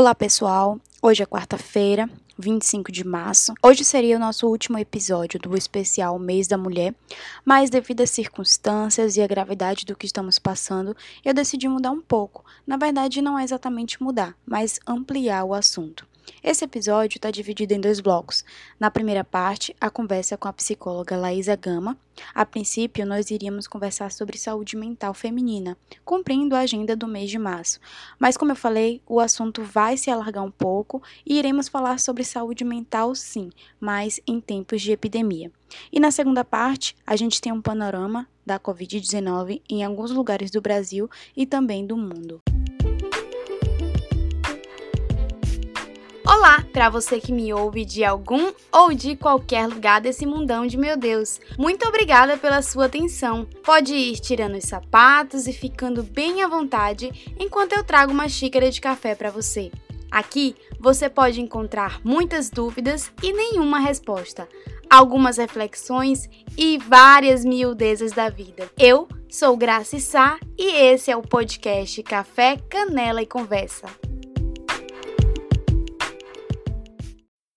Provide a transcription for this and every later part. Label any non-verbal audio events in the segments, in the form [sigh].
Olá, pessoal. Hoje é quarta-feira, 25 de março. Hoje seria o nosso último episódio do especial Mês da Mulher, mas devido às circunstâncias e à gravidade do que estamos passando, eu decidi mudar um pouco. Na verdade, não é exatamente mudar, mas ampliar o assunto. Esse episódio está dividido em dois blocos. Na primeira parte, a conversa com a psicóloga Laísa Gama. A princípio, nós iríamos conversar sobre saúde mental feminina, cumprindo a agenda do mês de março. Mas, como eu falei, o assunto vai se alargar um pouco e iremos falar sobre saúde mental, sim, mas em tempos de epidemia. E na segunda parte, a gente tem um panorama da Covid-19 em alguns lugares do Brasil e também do mundo. Olá, para você que me ouve de algum ou de qualquer lugar desse mundão de meu Deus. Muito obrigada pela sua atenção. Pode ir tirando os sapatos e ficando bem à vontade enquanto eu trago uma xícara de café para você. Aqui você pode encontrar muitas dúvidas e nenhuma resposta, algumas reflexões e várias miudezas da vida. Eu sou Graça Sá e esse é o podcast Café, Canela e Conversa.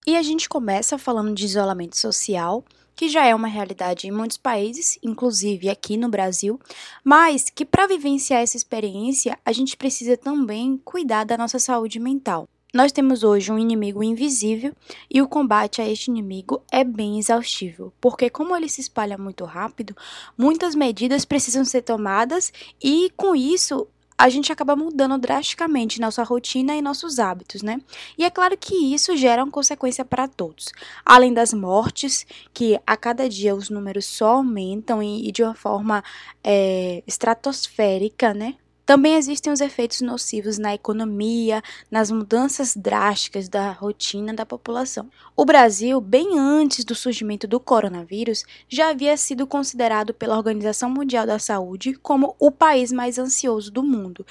E a gente começa falando de isolamento social, que já é uma realidade em muitos países, inclusive aqui no Brasil, mas que para vivenciar essa experiência, a gente precisa também cuidar da nossa saúde mental. Nós temos hoje um inimigo invisível e o combate a este inimigo é bem exaustivo, porque como ele se espalha muito rápido, muitas medidas precisam ser tomadas e com isso a gente acaba mudando drasticamente nossa rotina e nossos hábitos, né? E é claro que isso gera uma consequência para todos. Além das mortes, que a cada dia os números só aumentam e, e de uma forma é, estratosférica, né? Também existem os efeitos nocivos na economia, nas mudanças drásticas da rotina da população. O Brasil, bem antes do surgimento do coronavírus, já havia sido considerado pela Organização Mundial da Saúde como o país mais ansioso do mundo.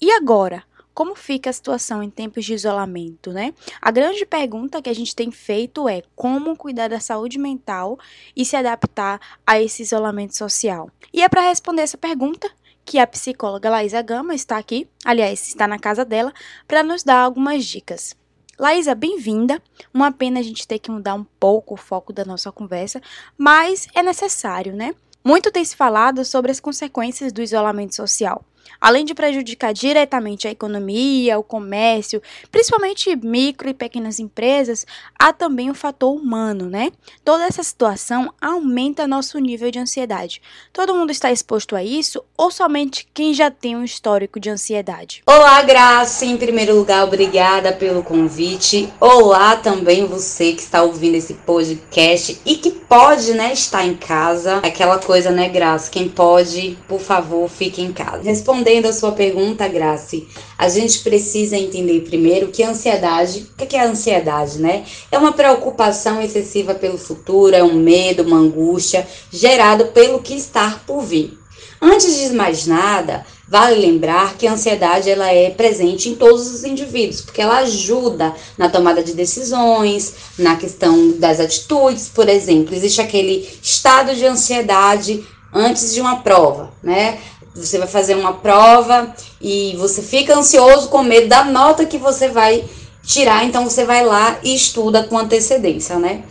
E agora? como fica a situação em tempos de isolamento, né? A grande pergunta que a gente tem feito é como cuidar da saúde mental e se adaptar a esse isolamento social. E é para responder essa pergunta que a psicóloga Laísa Gama está aqui, aliás, está na casa dela, para nos dar algumas dicas. Laísa, bem-vinda. Uma pena a gente ter que mudar um pouco o foco da nossa conversa, mas é necessário, né? Muito tem se falado sobre as consequências do isolamento social. Além de prejudicar diretamente a economia, o comércio, principalmente micro e pequenas empresas, há também o fator humano, né? Toda essa situação aumenta nosso nível de ansiedade. Todo mundo está exposto a isso ou somente quem já tem um histórico de ansiedade? Olá, Graça. Em primeiro lugar, obrigada pelo convite. Olá também você que está ouvindo esse podcast e que pode, né, estar em casa. Aquela coisa, né, Graça? Quem pode, por favor, fique em casa. Responde respondendo a sua pergunta, Grace, a gente precisa entender primeiro que a ansiedade, o que é a ansiedade, né? É uma preocupação excessiva pelo futuro, é um medo, uma angústia gerado pelo que está por vir. Antes de mais nada, vale lembrar que a ansiedade ela é presente em todos os indivíduos, porque ela ajuda na tomada de decisões, na questão das atitudes, por exemplo. Existe aquele estado de ansiedade antes de uma prova, né? Você vai fazer uma prova e você fica ansioso com medo da nota que você vai tirar, então você vai lá e estuda com antecedência, né?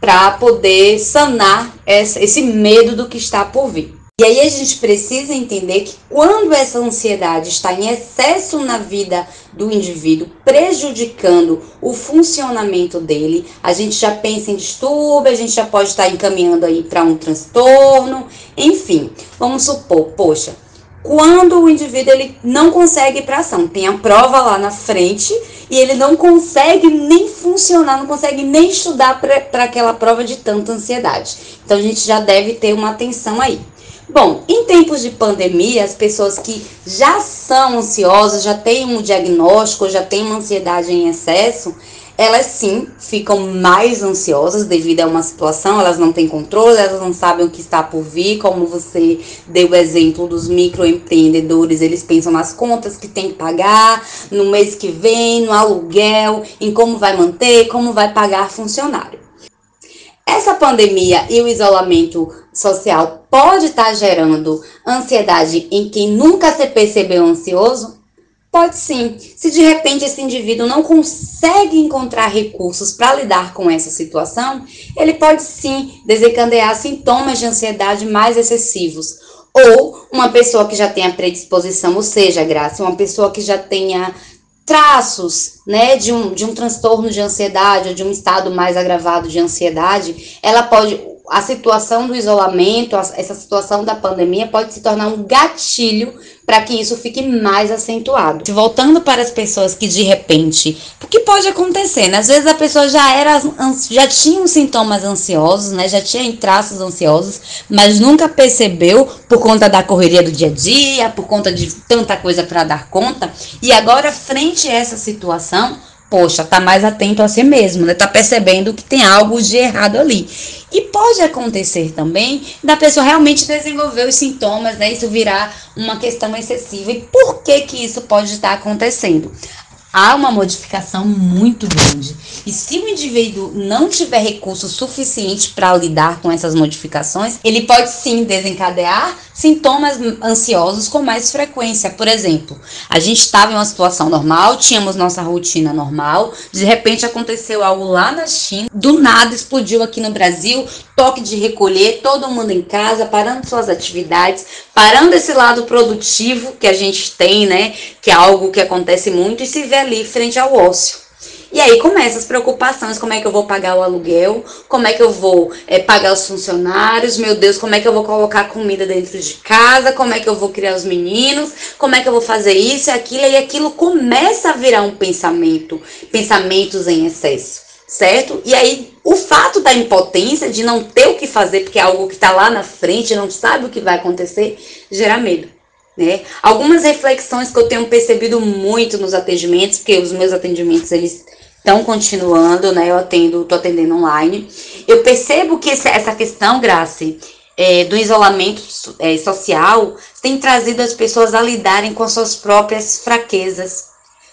Para poder sanar essa, esse medo do que está por vir. E aí a gente precisa entender que quando essa ansiedade está em excesso na vida do indivíduo, prejudicando o funcionamento dele, a gente já pensa em distúrbio, a gente já pode estar encaminhando aí para um transtorno, enfim. Vamos supor, poxa, quando o indivíduo ele não consegue ir para ação. Tem a prova lá na frente e ele não consegue nem funcionar, não consegue nem estudar para aquela prova de tanta ansiedade. Então a gente já deve ter uma atenção aí. Bom, em tempos de pandemia, as pessoas que já são ansiosas, já têm um diagnóstico, já têm uma ansiedade em excesso, elas sim ficam mais ansiosas devido a uma situação, elas não têm controle, elas não sabem o que está por vir, como você deu o exemplo dos microempreendedores, eles pensam nas contas que tem que pagar, no mês que vem, no aluguel, em como vai manter, como vai pagar funcionário. Essa pandemia e o isolamento social pode estar gerando ansiedade em quem nunca se percebeu ansioso? Pode sim. Se de repente esse indivíduo não consegue encontrar recursos para lidar com essa situação, ele pode sim desencadear sintomas de ansiedade mais excessivos. Ou uma pessoa que já tenha predisposição, ou seja, Graça, uma pessoa que já tenha traços né, de, um, de um transtorno de ansiedade ou de um estado mais agravado de ansiedade, ela pode a situação do isolamento, essa situação da pandemia pode se tornar um gatilho para que isso fique mais acentuado. Voltando para as pessoas que de repente, o que pode acontecer? Né? Às vezes a pessoa já era já tinha sintomas ansiosos, né? Já tinha traços ansiosos, mas nunca percebeu por conta da correria do dia a dia, por conta de tanta coisa para dar conta, e agora frente a essa situação, poxa, tá mais atento a si mesmo, né? Tá percebendo que tem algo de errado ali. E pode acontecer também da pessoa realmente desenvolver os sintomas, né? Isso virar uma questão excessiva. E por que que isso pode estar acontecendo? há uma modificação muito grande. E se o indivíduo não tiver recurso suficiente para lidar com essas modificações, ele pode sim desencadear sintomas ansiosos com mais frequência. Por exemplo, a gente estava em uma situação normal, tínhamos nossa rotina normal, de repente aconteceu algo lá na China, do nada explodiu aqui no Brasil, toque de recolher, todo mundo em casa, parando suas atividades, parando esse lado produtivo que a gente tem, né, que é algo que acontece muito e se vê ali frente ao ócio. E aí começam as preocupações, como é que eu vou pagar o aluguel, como é que eu vou é, pagar os funcionários, meu Deus, como é que eu vou colocar comida dentro de casa, como é que eu vou criar os meninos, como é que eu vou fazer isso e aquilo, e aquilo começa a virar um pensamento, pensamentos em excesso, certo? E aí o fato da impotência, de não ter o que fazer, porque é algo que está lá na frente, não sabe o que vai acontecer, gera medo. Né? Algumas reflexões que eu tenho percebido muito nos atendimentos, porque os meus atendimentos eles estão continuando, né? Eu atendo, tô atendendo online. Eu percebo que essa questão, Grace, é, do isolamento é, social tem trazido as pessoas a lidarem com suas próprias fraquezas,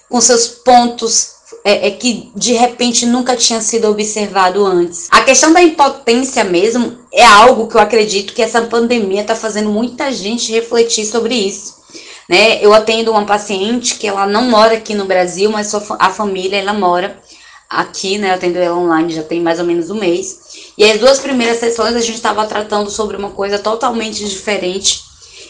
com seus pontos é, é, que de repente nunca tinha sido observado antes. A questão da impotência mesmo é algo que eu acredito que essa pandemia está fazendo muita gente refletir sobre isso. Né? Eu atendo uma paciente que ela não mora aqui no Brasil, mas a família ela mora aqui, né? Eu atendo ela online já tem mais ou menos um mês. E as duas primeiras sessões a gente estava tratando sobre uma coisa totalmente diferente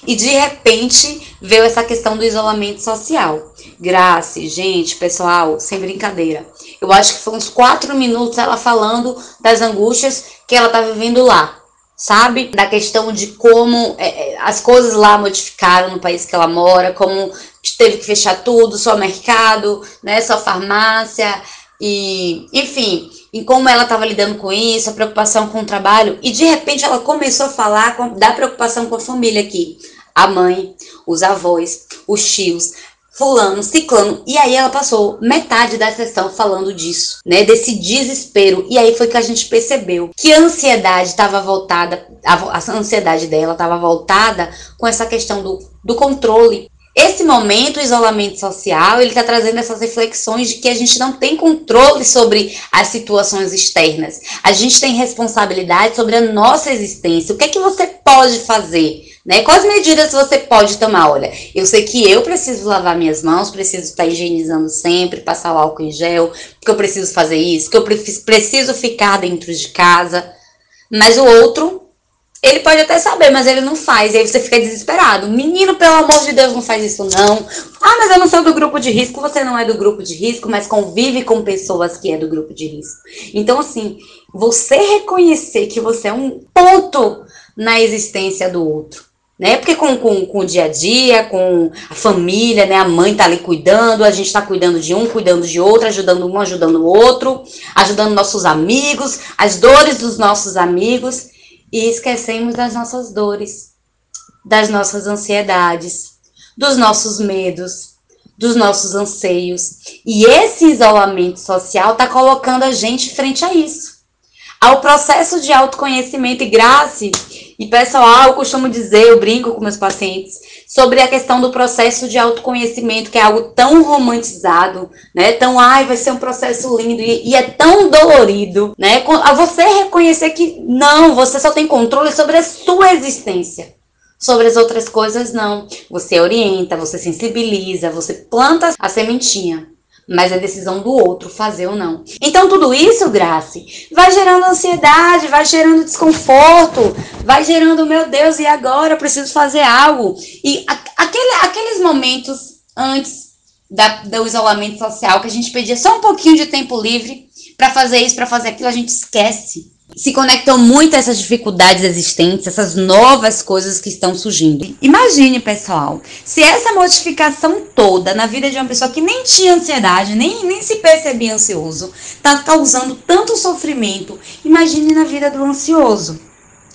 e de repente veio essa questão do isolamento social. Graça, gente, pessoal, sem brincadeira. Eu acho que foi uns quatro minutos ela falando das angústias que ela tá vivendo lá. Sabe? Da questão de como é, é as coisas lá modificaram no país que ela mora, como teve que fechar tudo, só mercado, né? Só farmácia. E, enfim, em como ela estava lidando com isso, a preocupação com o trabalho, e de repente ela começou a falar com, da preocupação com a família aqui. A mãe, os avós, os tios, fulano, ciclano. E aí ela passou metade da sessão falando disso, né? Desse desespero. E aí foi que a gente percebeu que a ansiedade estava voltada, a, ansiedade dela estava voltada com essa questão do, do controle. Esse momento, o isolamento social, ele está trazendo essas reflexões de que a gente não tem controle sobre as situações externas. A gente tem responsabilidade sobre a nossa existência. O que é que você pode fazer? Né? Quais medidas você pode tomar? Olha, eu sei que eu preciso lavar minhas mãos, preciso estar higienizando sempre, passar o álcool em gel, que eu preciso fazer isso, que eu preciso ficar dentro de casa. Mas o outro, ele pode até saber, mas ele não faz. E aí você fica desesperado. Menino, pelo amor de Deus, não faz isso não. Ah, mas eu não sou do grupo de risco. Você não é do grupo de risco, mas convive com pessoas que é do grupo de risco. Então, assim, você reconhecer que você é um ponto na existência do outro né? Porque com, com, com o dia a dia, com a família, né? A mãe tá ali cuidando, a gente tá cuidando de um, cuidando de outro, ajudando um, ajudando o outro, ajudando nossos amigos, as dores dos nossos amigos, e esquecemos das nossas dores, das nossas ansiedades, dos nossos medos, dos nossos anseios. E esse isolamento social tá colocando a gente frente a isso. Ao processo de autoconhecimento e graça e pessoal, eu costumo dizer, eu brinco com meus pacientes, sobre a questão do processo de autoconhecimento, que é algo tão romantizado, né? Tão, ai, vai ser um processo lindo e, e é tão dolorido, né? A você reconhecer que não, você só tem controle sobre a sua existência. Sobre as outras coisas, não. Você orienta, você sensibiliza, você planta a sementinha. Mas é decisão do outro fazer ou não. Então, tudo isso, Grace, vai gerando ansiedade, vai gerando desconforto, vai gerando, meu Deus, e agora eu preciso fazer algo. E aquele, aqueles momentos antes da, do isolamento social, que a gente pedia só um pouquinho de tempo livre para fazer isso, para fazer aquilo, a gente esquece se conectam muito a essas dificuldades existentes, essas novas coisas que estão surgindo. Imagine, pessoal, se essa modificação toda na vida de uma pessoa que nem tinha ansiedade, nem, nem se percebia ansioso, está causando tanto sofrimento. Imagine na vida do ansioso,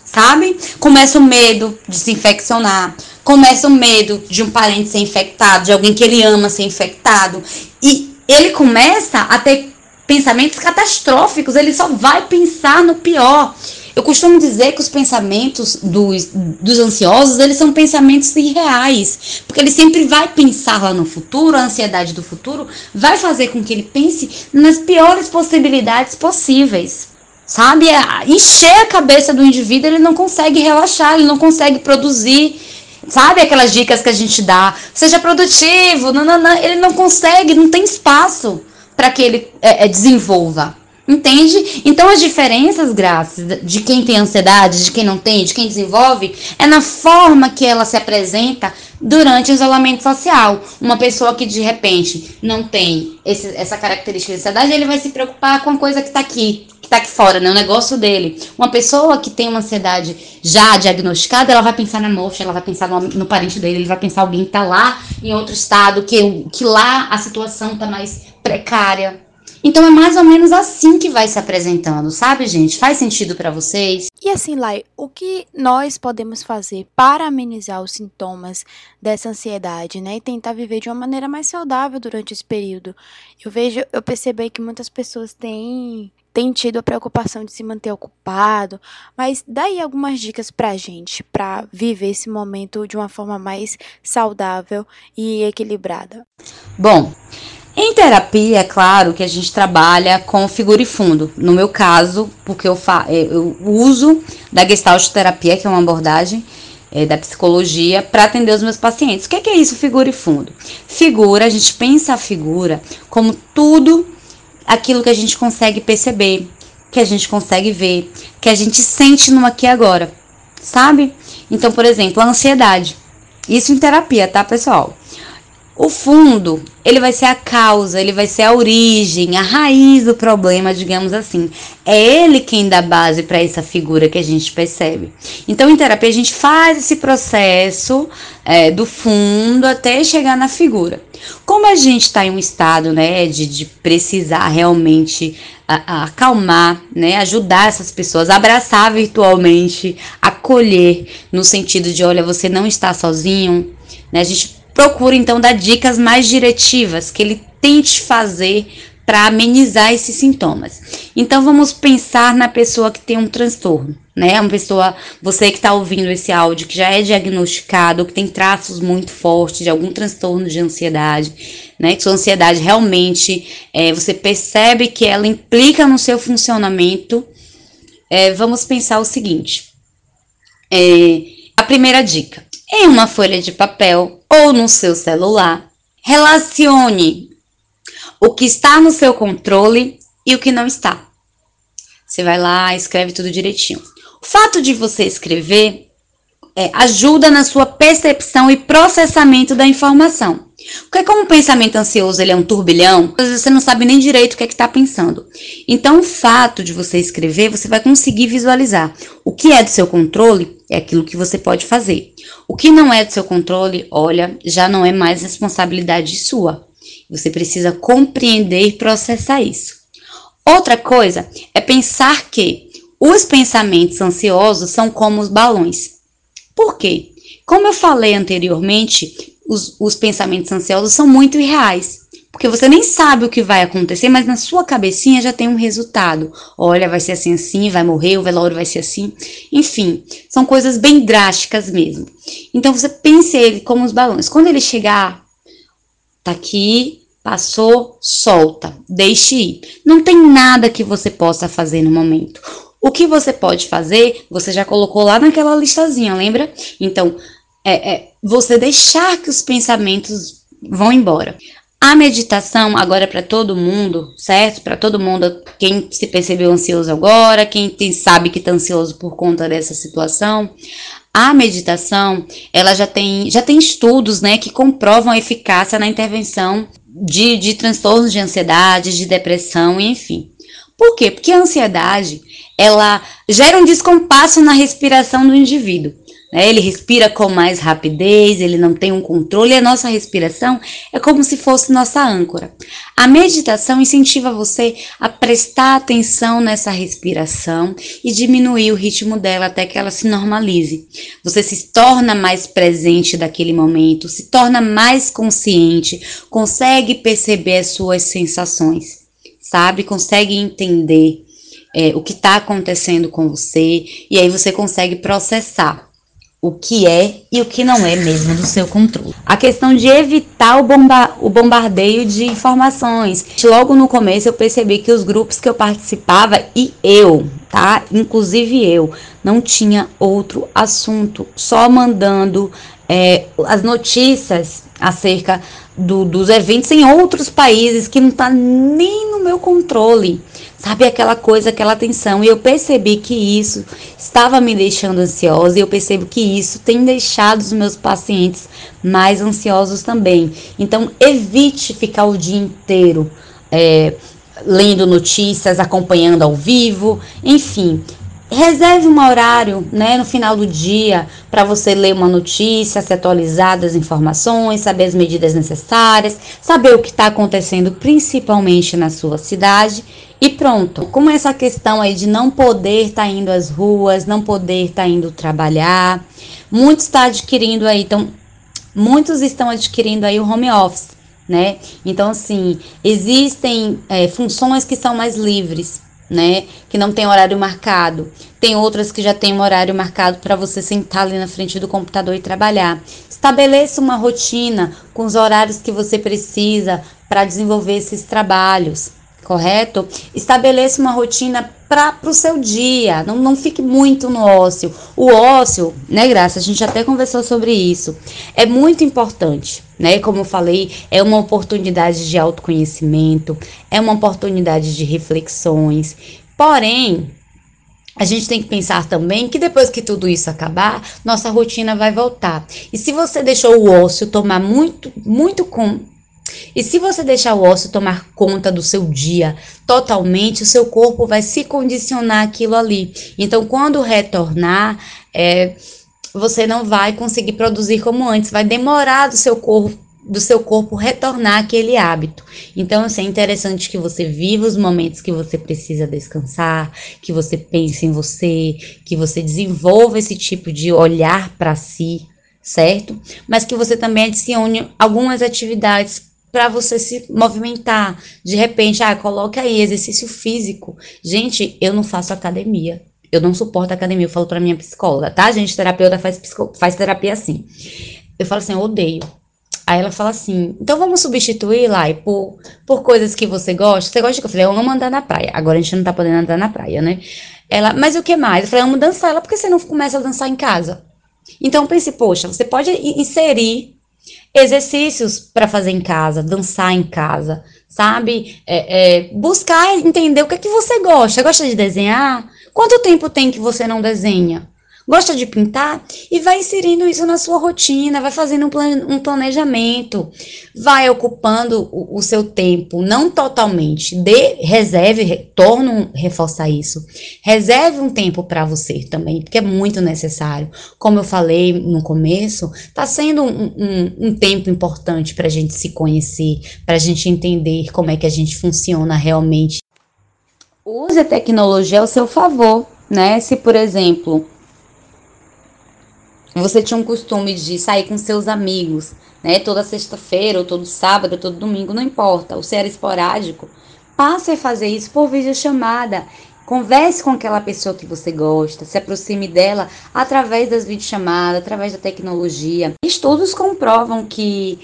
sabe? Começa o medo de se infeccionar, começa o medo de um parente ser infectado, de alguém que ele ama ser infectado, e ele começa a ter pensamentos catastróficos, ele só vai pensar no pior. Eu costumo dizer que os pensamentos dos, dos ansiosos, eles são pensamentos irreais, porque ele sempre vai pensar lá no futuro, a ansiedade do futuro vai fazer com que ele pense nas piores possibilidades possíveis. Sabe? É, encher a cabeça do indivíduo, ele não consegue relaxar, ele não consegue produzir. Sabe aquelas dicas que a gente dá? Seja produtivo, não, não, não, ele não consegue, não tem espaço para que ele é, é, desenvolva. Entende? Então as diferenças, graças de quem tem ansiedade, de quem não tem, de quem desenvolve, é na forma que ela se apresenta durante o isolamento social. Uma pessoa que de repente não tem esse, essa característica de ansiedade, ele vai se preocupar com a coisa que está aqui, que está aqui fora, né? O negócio dele. Uma pessoa que tem uma ansiedade já diagnosticada, ela vai pensar na morte, ela vai pensar no, no parente dele, ele vai pensar alguém que está lá em outro estado, que, que lá a situação está mais precária. Então é mais ou menos assim que vai se apresentando, sabe, gente? Faz sentido para vocês? E assim, Lai, o que nós podemos fazer para amenizar os sintomas dessa ansiedade, né? E tentar viver de uma maneira mais saudável durante esse período. Eu vejo, eu percebi que muitas pessoas têm têm tido a preocupação de se manter ocupado, mas daí algumas dicas pra gente, para viver esse momento de uma forma mais saudável e equilibrada. Bom, em terapia, é claro que a gente trabalha com figura e fundo. No meu caso, porque eu, é, eu uso da Gestalt terapia, que é uma abordagem é, da psicologia, para atender os meus pacientes. O que é, que é isso, figura e fundo? Figura, a gente pensa a figura como tudo aquilo que a gente consegue perceber, que a gente consegue ver, que a gente sente no aqui e agora, sabe? Então, por exemplo, a ansiedade. Isso em terapia, tá, pessoal? O fundo, ele vai ser a causa, ele vai ser a origem, a raiz do problema, digamos assim. É ele quem dá base para essa figura que a gente percebe. Então, em terapia, a gente faz esse processo é, do fundo até chegar na figura. Como a gente está em um estado né, de, de precisar realmente a, a acalmar, né, ajudar essas pessoas, abraçar virtualmente, acolher, no sentido de: olha, você não está sozinho. Né, a gente procura então dar dicas mais diretivas que ele tente fazer para amenizar esses sintomas. Então vamos pensar na pessoa que tem um transtorno, né? Uma pessoa, você que está ouvindo esse áudio, que já é diagnosticado, que tem traços muito fortes de algum transtorno de ansiedade, né? Que sua ansiedade realmente é, você percebe que ela implica no seu funcionamento. É, vamos pensar o seguinte: é, a primeira dica em uma folha de papel ou no seu celular. Relacione o que está no seu controle e o que não está. Você vai lá, escreve tudo direitinho. O fato de você escrever é, ajuda na sua percepção e processamento da informação. Porque como o pensamento ansioso ele é um turbilhão, às vezes você não sabe nem direito o que é que está pensando. Então, o fato de você escrever, você vai conseguir visualizar. O que é do seu controle é aquilo que você pode fazer. O que não é do seu controle, olha, já não é mais responsabilidade sua. Você precisa compreender e processar isso. Outra coisa é pensar que os pensamentos ansiosos são como os balões. Por quê? Como eu falei anteriormente, os, os pensamentos ansiosos são muito irreais. Porque você nem sabe o que vai acontecer, mas na sua cabecinha já tem um resultado. Olha, vai ser assim assim, vai morrer, o velório vai ser assim. Enfim, são coisas bem drásticas mesmo. Então você pense ele como os balões. Quando ele chegar, tá aqui, passou, solta, deixe ir. Não tem nada que você possa fazer no momento. O que você pode fazer, você já colocou lá naquela listazinha, lembra? Então, é, é você deixar que os pensamentos vão embora. A meditação agora é para todo mundo, certo? Para todo mundo, quem se percebeu ansioso agora, quem tem, sabe que está ansioso por conta dessa situação. A meditação, ela já tem, já tem estudos, né, que comprovam a eficácia na intervenção de, de transtornos de ansiedade, de depressão, enfim. Por quê? Porque a ansiedade, ela gera um descompasso na respiração do indivíduo. Né? Ele respira com mais rapidez, ele não tem um controle, e a nossa respiração é como se fosse nossa âncora. A meditação incentiva você a prestar atenção nessa respiração e diminuir o ritmo dela até que ela se normalize. Você se torna mais presente daquele momento, se torna mais consciente, consegue perceber as suas sensações, sabe? Consegue entender é, o que está acontecendo com você e aí você consegue processar o que é e o que não é mesmo do seu controle. A questão de evitar o, bomba o bombardeio de informações. Logo no começo eu percebi que os grupos que eu participava e eu, tá? Inclusive eu, não tinha outro assunto, só mandando é, as notícias acerca do, dos eventos em outros países que não tá nem no meu controle. Sabe aquela coisa, aquela tensão. E eu percebi que isso estava me deixando ansiosa. E eu percebo que isso tem deixado os meus pacientes mais ansiosos também. Então, evite ficar o dia inteiro é, lendo notícias, acompanhando ao vivo. Enfim, reserve um horário, né, no final do dia, para você ler uma notícia, se atualizar das informações, saber as medidas necessárias, saber o que está acontecendo, principalmente na sua cidade. E pronto. Como essa questão aí de não poder estar tá indo às ruas, não poder estar tá indo trabalhar, muitos estão tá adquirindo aí, então muitos estão adquirindo aí o home office, né? Então assim existem é, funções que são mais livres né? Que não tem horário marcado. Tem outras que já tem um horário marcado para você sentar ali na frente do computador e trabalhar. Estabeleça uma rotina com os horários que você precisa para desenvolver esses trabalhos, correto? Estabeleça uma rotina para o seu dia, não, não fique muito no ócio. O ócio, né, Graça? A gente até conversou sobre isso. É muito importante, né? Como eu falei, é uma oportunidade de autoconhecimento, é uma oportunidade de reflexões. Porém, a gente tem que pensar também que depois que tudo isso acabar, nossa rotina vai voltar. E se você deixou o ócio tomar muito, muito com e se você deixar o ócio tomar conta do seu dia totalmente, o seu corpo vai se condicionar aquilo ali. Então, quando retornar, é, você não vai conseguir produzir como antes, vai demorar do seu corpo do seu corpo retornar aquele hábito. Então, assim, é interessante que você viva os momentos que você precisa descansar, que você pense em você, que você desenvolva esse tipo de olhar para si, certo? Mas que você também adicione algumas atividades para você se movimentar. De repente, ah, coloque aí exercício físico. Gente, eu não faço academia. Eu não suporto academia. Eu falo para minha psicóloga, tá? Gente, terapeuta faz, faz terapia assim. Eu falo assim, eu odeio. Aí ela fala assim: então vamos substituir, lá por, por coisas que você gosta. Você gosta de. Eu falei, eu amo andar na praia. Agora a gente não tá podendo andar na praia, né? Ela, mas o que mais? Eu falei, eu amo dançar. Ela, por que você não começa a dançar em casa? Então eu pensei, poxa, você pode inserir exercícios para fazer em casa, dançar em casa, sabe? É, é, buscar entender o que é que você gosta. Gosta de desenhar? Quanto tempo tem que você não desenha? Gosta de pintar? E vai inserindo isso na sua rotina, vai fazendo um, planejamento, vai ocupando o, o, seu tempo, não totalmente. De, reserve, torno reforçar isso. Reserve um tempo para você também, porque é muito necessário. Como eu falei no começo, está sendo um, um, um tempo importante para a gente se conhecer, para a gente entender como é que a gente funciona realmente. Use a tecnologia ao seu favor, né? Se, por exemplo, você tinha um costume de sair com seus amigos, né? Toda sexta-feira, ou todo sábado, ou todo domingo, não importa. Ou se era esporádico, passe a fazer isso por videochamada. Converse com aquela pessoa que você gosta, se aproxime dela através das videochamadas, através da tecnologia. Estudos comprovam que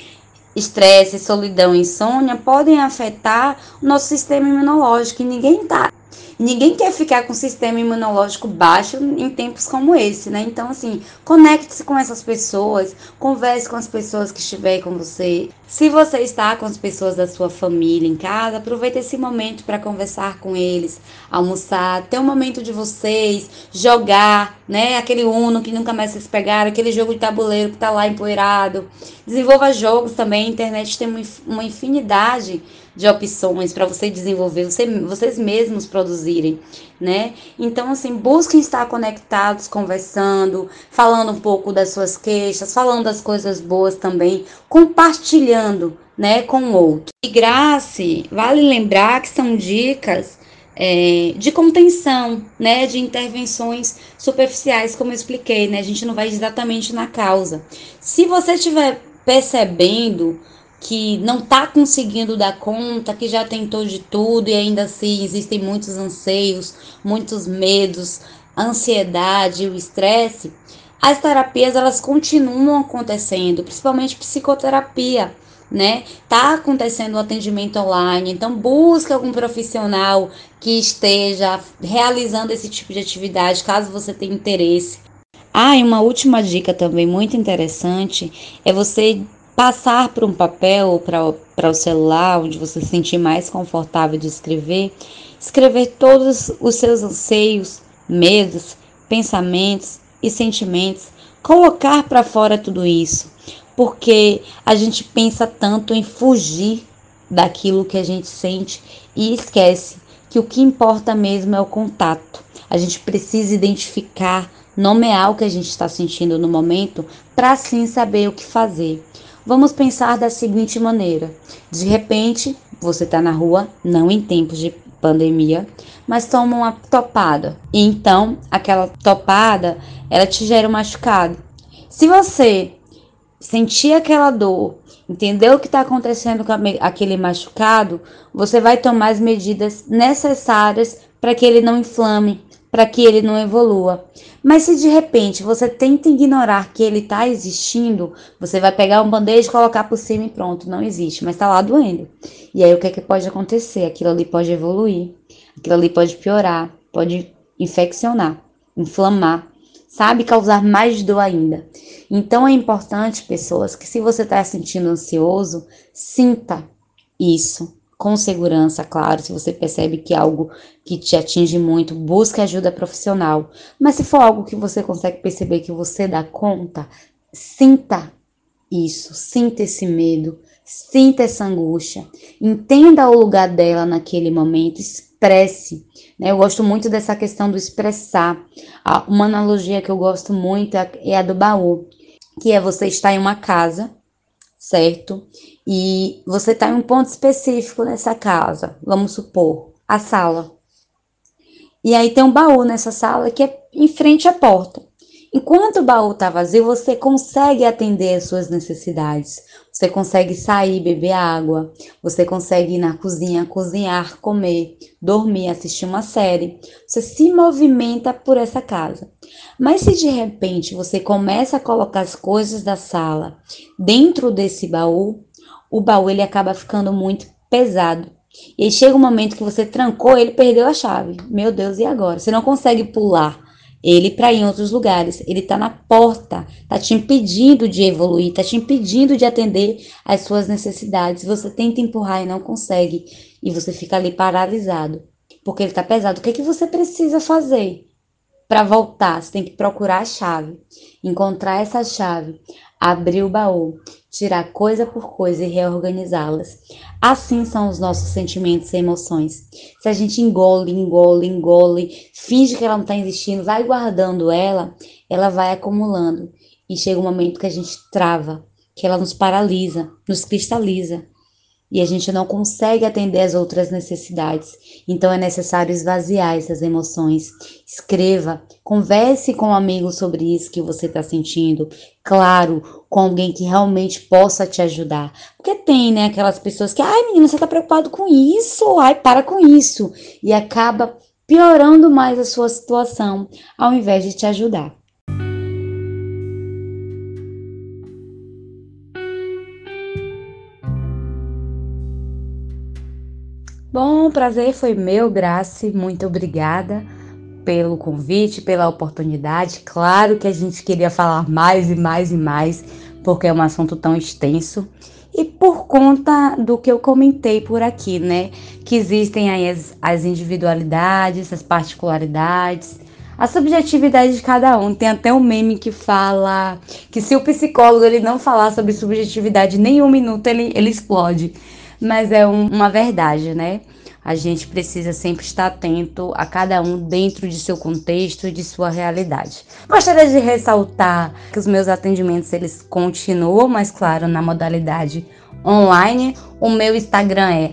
estresse, solidão e insônia podem afetar o nosso sistema imunológico e ninguém está ninguém quer ficar com o sistema imunológico baixo em tempos como esse, né? Então, assim, conecte-se com essas pessoas, converse com as pessoas que estiverem com você. Se você está com as pessoas da sua família em casa, aproveite esse momento para conversar com eles, almoçar, ter um momento de vocês, jogar, né? Aquele Uno que nunca mais vocês pegaram, aquele jogo de tabuleiro que está lá empoeirado. Desenvolva jogos também, a internet tem uma infinidade de opções para você desenvolver, você, vocês mesmos produzirem, né? Então, assim, busquem estar conectados, conversando, falando um pouco das suas queixas, falando das coisas boas também, compartilhando, né, com o outro. E Grace, vale lembrar que são dicas é, de contenção, né, de intervenções superficiais, como eu expliquei, né, a gente não vai exatamente na causa. Se você estiver percebendo que não está conseguindo dar conta, que já tentou de tudo e ainda assim existem muitos anseios, muitos medos, ansiedade, o estresse, as terapias elas continuam acontecendo, principalmente psicoterapia, né? Tá acontecendo o um atendimento online, então busque algum profissional que esteja realizando esse tipo de atividade, caso você tenha interesse. Ah, e uma última dica também muito interessante é você passar para um papel ou para o celular, onde você se sentir mais confortável de escrever, escrever todos os seus anseios, medos, pensamentos e sentimentos, colocar para fora tudo isso, porque a gente pensa tanto em fugir daquilo que a gente sente e esquece que o que importa mesmo é o contato. A gente precisa identificar, nomear o que a gente está sentindo no momento para assim saber o que fazer. Vamos pensar da seguinte maneira: de repente, você está na rua, não em tempos de pandemia, mas toma uma topada. E então, aquela topada, ela te gera um machucado. Se você sentir aquela dor, entender o que está acontecendo com aquele machucado, você vai tomar as medidas necessárias para que ele não inflame, para que ele não evolua. Mas se de repente você tenta ignorar que ele está existindo, você vai pegar um band-aid, colocar por cima e pronto, não existe, mas está lá doendo. E aí o que é que pode acontecer? Aquilo ali pode evoluir, aquilo ali pode piorar, pode infeccionar, inflamar, sabe? Causar mais dor ainda. Então é importante, pessoas, que se você está se sentindo ansioso, sinta isso com segurança, claro. Se você percebe que é algo que te atinge muito, busque ajuda profissional. Mas se for algo que você consegue perceber que você dá conta, sinta isso, sinta esse medo, sinta essa angústia, entenda o lugar dela naquele momento, expresse. Né? Eu gosto muito dessa questão do expressar. Uma analogia que eu gosto muito é, é a do baú, que é você estar em uma casa certo? E você está em um ponto específico nessa casa, vamos supor, a sala. E aí tem um baú nessa sala que é em frente à porta. Enquanto o baú está vazio, você consegue atender as suas necessidades. Você consegue sair, beber água. Você consegue ir na cozinha, cozinhar, comer, dormir, assistir uma série. Você se movimenta por essa casa. Mas se de repente você começa a colocar as coisas da sala dentro desse baú, o baú ele acaba ficando muito pesado. E aí chega um momento que você trancou, ele perdeu a chave. Meu Deus, e agora? Você não consegue pular ele para ir em outros lugares. Ele está na porta, está te impedindo de evoluir, está te impedindo de atender às suas necessidades. Você tenta empurrar e não consegue, e você fica ali paralisado, porque ele está pesado. O que é que você precisa fazer para voltar? Você tem que procurar a chave, encontrar essa chave, abrir o baú, tirar coisa por coisa e reorganizá-las. Assim são os nossos sentimentos e emoções. Se a gente engole, engole, engole, finge que ela não está existindo, vai guardando ela, ela vai acumulando. E chega um momento que a gente trava, que ela nos paralisa, nos cristaliza e a gente não consegue atender as outras necessidades. Então é necessário esvaziar essas emoções. Escreva, converse com um amigo sobre isso que você está sentindo. Claro, com alguém que realmente possa te ajudar. Porque tem, né, aquelas pessoas que, ai, menina, você está preocupado com isso, ai, para com isso. E acaba piorando mais a sua situação, ao invés de te ajudar. Bom, o prazer foi meu, Grace. Muito obrigada pelo convite, pela oportunidade. Claro que a gente queria falar mais e mais e mais, porque é um assunto tão extenso. E por conta do que eu comentei por aqui, né? Que existem aí as, as individualidades, as particularidades, a subjetividade de cada um. Tem até um meme que fala que se o psicólogo ele não falar sobre subjetividade nem um minuto, ele, ele explode. Mas é um, uma verdade, né? A gente precisa sempre estar atento a cada um dentro de seu contexto e de sua realidade. Gostaria de ressaltar que os meus atendimentos eles continuam, mas claro, na modalidade online. O meu Instagram é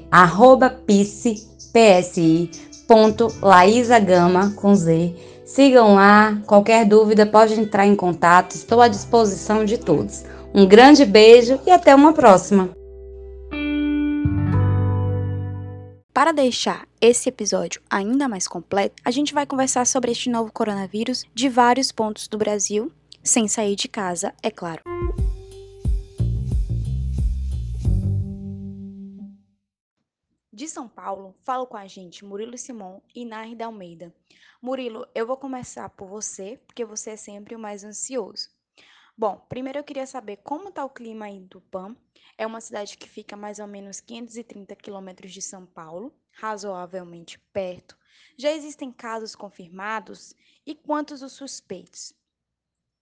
@psi.laisagama com Z. Sigam lá, qualquer dúvida pode entrar em contato, estou à disposição de todos. Um grande beijo e até uma próxima! Para deixar esse episódio ainda mais completo, a gente vai conversar sobre este novo coronavírus de vários pontos do Brasil, sem sair de casa, é claro. De São Paulo, falo com a gente Murilo Simon e Narda Almeida. Murilo, eu vou começar por você, porque você é sempre o mais ansioso. Bom, primeiro eu queria saber como está o clima aí do PAN é uma cidade que fica mais ou menos 530 quilômetros de São Paulo, razoavelmente perto. Já existem casos confirmados e quantos os suspeitos?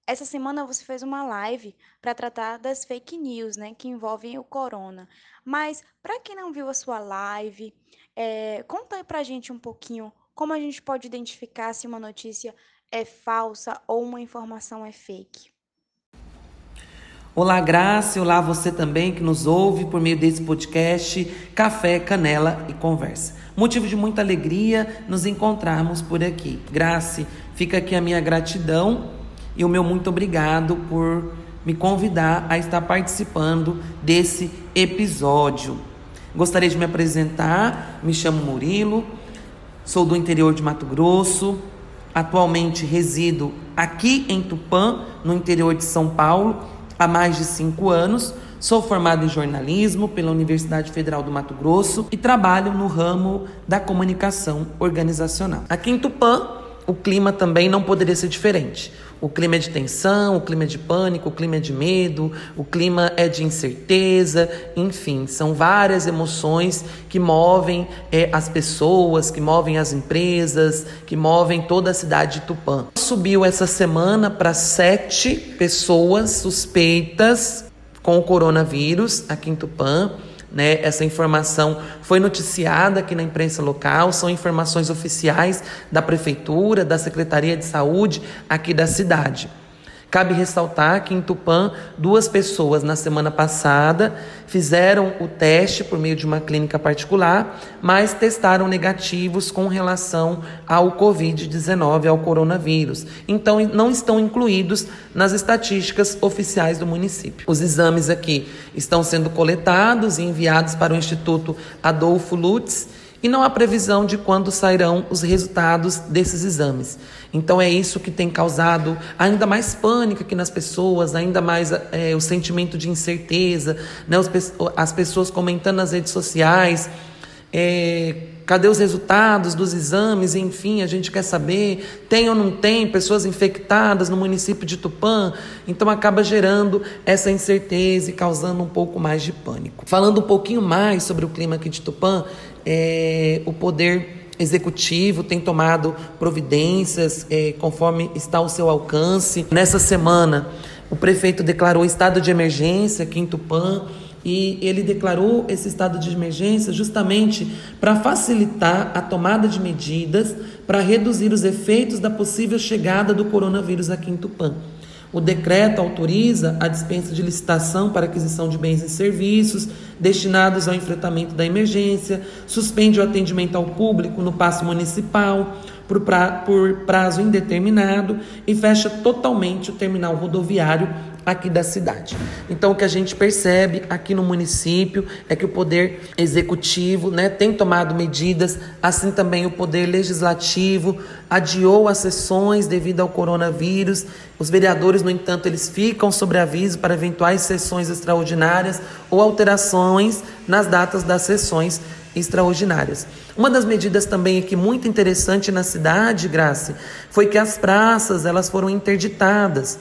Essa semana você fez uma live para tratar das fake news, né, que envolvem o corona. Mas para quem não viu a sua live, é, conta aí para a gente um pouquinho como a gente pode identificar se uma notícia é falsa ou uma informação é fake. Olá, Graça, olá você também que nos ouve por meio desse podcast Café, Canela e Conversa. Motivo de muita alegria nos encontrarmos por aqui. Graça, fica aqui a minha gratidão e o meu muito obrigado por me convidar a estar participando desse episódio. Gostaria de me apresentar, me chamo Murilo, sou do interior de Mato Grosso, atualmente resido aqui em Tupã, no interior de São Paulo há mais de cinco anos. Sou formado em jornalismo pela Universidade Federal do Mato Grosso e trabalho no ramo da comunicação organizacional. Aqui em Tupã, o clima também não poderia ser diferente. O clima é de tensão, o clima é de pânico, o clima é de medo, o clima é de incerteza, enfim, são várias emoções que movem é, as pessoas, que movem as empresas, que movem toda a cidade de Tupã. Subiu essa semana para sete pessoas suspeitas com o coronavírus aqui em Tupã. Né? Essa informação foi noticiada aqui na imprensa local, são informações oficiais da prefeitura, da Secretaria de Saúde aqui da cidade. Cabe ressaltar que em Tupã, duas pessoas na semana passada fizeram o teste por meio de uma clínica particular, mas testaram negativos com relação ao Covid-19, ao coronavírus. Então, não estão incluídos nas estatísticas oficiais do município. Os exames aqui estão sendo coletados e enviados para o Instituto Adolfo Lutz e não há previsão de quando sairão os resultados desses exames. Então é isso que tem causado ainda mais pânico aqui nas pessoas, ainda mais é, o sentimento de incerteza, né? As pessoas comentando nas redes sociais. É, cadê os resultados dos exames? Enfim, a gente quer saber, tem ou não tem pessoas infectadas no município de Tupã? Então acaba gerando essa incerteza e causando um pouco mais de pânico. Falando um pouquinho mais sobre o clima aqui de Tupã, é, o poder executivo tem tomado providências é, conforme está ao seu alcance. Nessa semana, o prefeito declarou estado de emergência aqui em Tupã e ele declarou esse estado de emergência justamente para facilitar a tomada de medidas para reduzir os efeitos da possível chegada do coronavírus aqui em Tupã. O decreto autoriza a dispensa de licitação para aquisição de bens e serviços destinados ao enfrentamento da emergência, suspende o atendimento ao público no passo municipal por, pra, por prazo indeterminado e fecha totalmente o terminal rodoviário aqui da cidade. Então, o que a gente percebe aqui no município é que o poder executivo né, tem tomado medidas, assim também o poder legislativo adiou as sessões devido ao coronavírus. Os vereadores, no entanto, eles ficam sobre aviso para eventuais sessões extraordinárias ou alterações nas datas das sessões extraordinárias. Uma das medidas também aqui muito interessante na cidade, Graça, foi que as praças elas foram interditadas.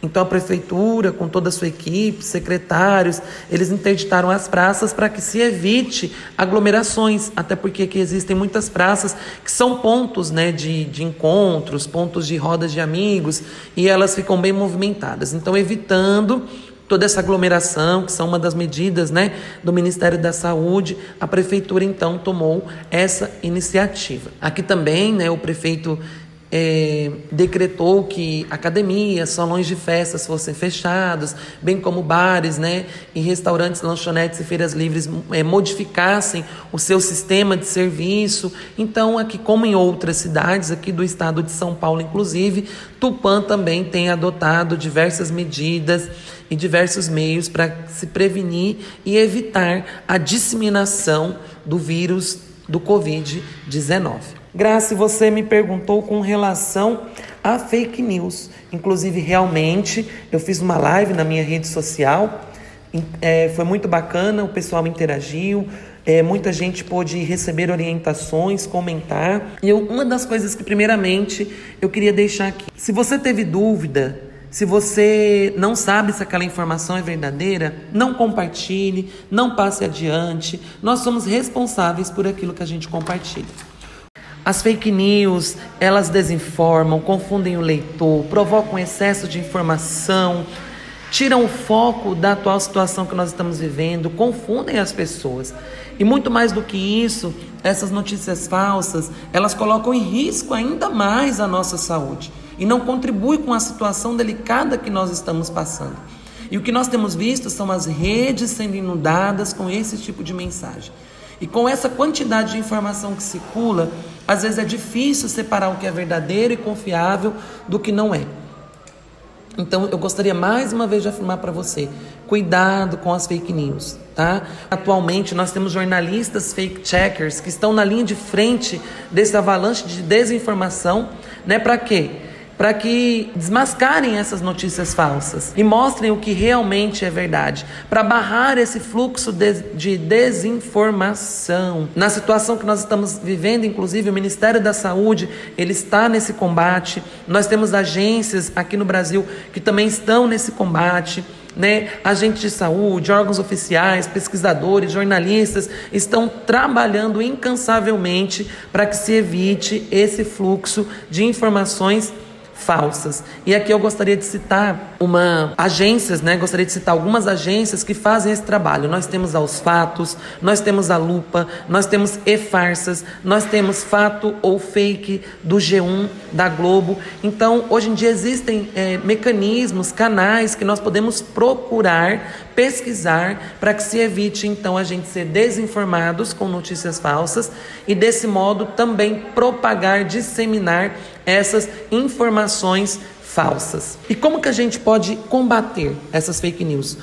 Então a prefeitura, com toda a sua equipe, secretários, eles interditaram as praças para que se evite aglomerações, até porque aqui existem muitas praças que são pontos né, de, de encontros, pontos de rodas de amigos, e elas ficam bem movimentadas. Então, evitando toda essa aglomeração, que são uma das medidas né, do Ministério da Saúde, a prefeitura então tomou essa iniciativa. Aqui também né, o prefeito é, decretou que academias, salões de festas fossem fechados, bem como bares, né, e restaurantes, lanchonetes e feiras livres é, modificassem o seu sistema de serviço. Então, aqui como em outras cidades aqui do estado de São Paulo, inclusive, Tupã também tem adotado diversas medidas e diversos meios para se prevenir e evitar a disseminação do vírus do Covid-19. Graça, você me perguntou com relação a fake news. Inclusive, realmente, eu fiz uma live na minha rede social, é, foi muito bacana, o pessoal interagiu, é, muita gente pôde receber orientações, comentar. E eu, uma das coisas que, primeiramente, eu queria deixar aqui: se você teve dúvida, se você não sabe se aquela informação é verdadeira, não compartilhe, não passe adiante. Nós somos responsáveis por aquilo que a gente compartilha. As fake news, elas desinformam, confundem o leitor, provocam excesso de informação, tiram o foco da atual situação que nós estamos vivendo, confundem as pessoas. E muito mais do que isso, essas notícias falsas, elas colocam em risco ainda mais a nossa saúde e não contribuem com a situação delicada que nós estamos passando. E o que nós temos visto são as redes sendo inundadas com esse tipo de mensagem. E com essa quantidade de informação que circula, às vezes é difícil separar o que é verdadeiro e confiável do que não é. Então, eu gostaria mais uma vez de afirmar para você: cuidado com as fake news, tá? Atualmente, nós temos jornalistas fake checkers que estão na linha de frente desse avalanche de desinformação, né? Para quê? Para que desmascarem essas notícias falsas e mostrem o que realmente é verdade, para barrar esse fluxo de, de, desinformação. Na situação que nós estamos vivendo, inclusive o Ministério da Saúde, ele está nesse combate. Nós temos agências aqui no Brasil que também estão nesse combate. Né? Agentes de saúde, órgãos oficiais, pesquisadores, jornalistas estão trabalhando incansavelmente para que se evite esse fluxo de informações falsas. E aqui eu gostaria de citar uma agências, né? Gostaria de citar algumas agências que fazem esse trabalho. Nós temos a Os Fatos, nós temos a Lupa, nós temos E-Farsas, nós temos Fato ou Fake do G1, da Globo. Então, hoje em dia existem é, mecanismos, canais que nós podemos procurar, pesquisar, para que se evite então a gente ser desinformados com notícias falsas e desse modo também propagar, disseminar essas informações falsas. E como que a gente pode combater essas fake news?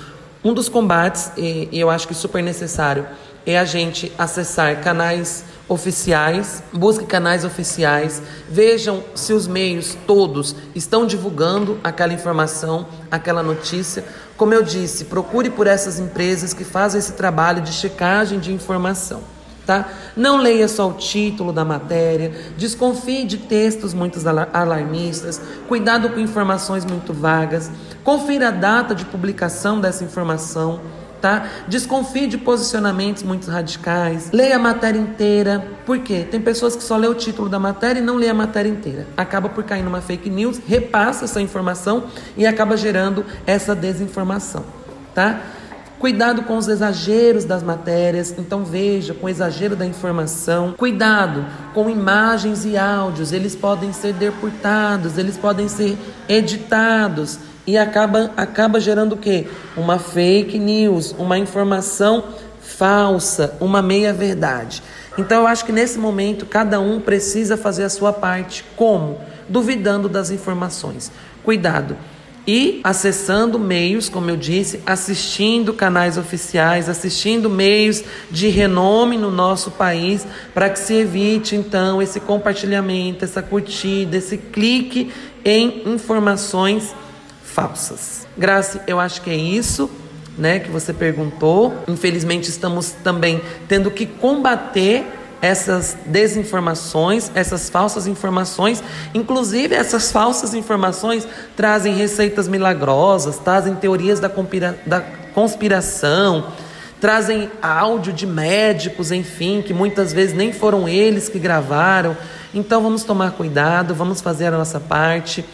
Um dos combates, e eu acho que super necessário, é a gente acessar canais oficiais, busque canais oficiais, vejam se os meios todos estão divulgando aquela informação, aquela notícia. Como eu disse, procure por essas empresas que fazem esse trabalho de checagem de informação tá? Não leia só o título da matéria, desconfie de textos muito alarmistas, cuidado com informações muito vagas, confira a data de publicação dessa informação, tá? Desconfie de posicionamentos muito radicais, leia a matéria inteira, por quê? Tem pessoas que só lê o título da matéria e não lê a matéria inteira. Acaba por cair numa fake news, repassa essa informação e acaba gerando essa desinformação, tá? Cuidado com os exageros das matérias, então veja com o exagero da informação. Cuidado com imagens e áudios, eles podem ser deputados, eles podem ser editados e acaba, acaba gerando o quê? Uma fake news, uma informação falsa, uma meia-verdade. Então eu acho que nesse momento cada um precisa fazer a sua parte. Como? Duvidando das informações. Cuidado e acessando meios, como eu disse, assistindo canais oficiais, assistindo meios de renome no nosso país, para que se evite então esse compartilhamento, essa curtida, esse clique em informações falsas. Graça, eu acho que é isso. né, que você perguntou. Infelizmente estamos também tendo que combater essas desinformações, essas falsas informações, inclusive essas falsas informações trazem receitas milagrosas, trazem teorias da, da conspiração, trazem áudio de médicos, enfim, que muitas vezes nem foram eles que gravaram. Então vamos tomar cuidado, vamos fazer a nossa parte,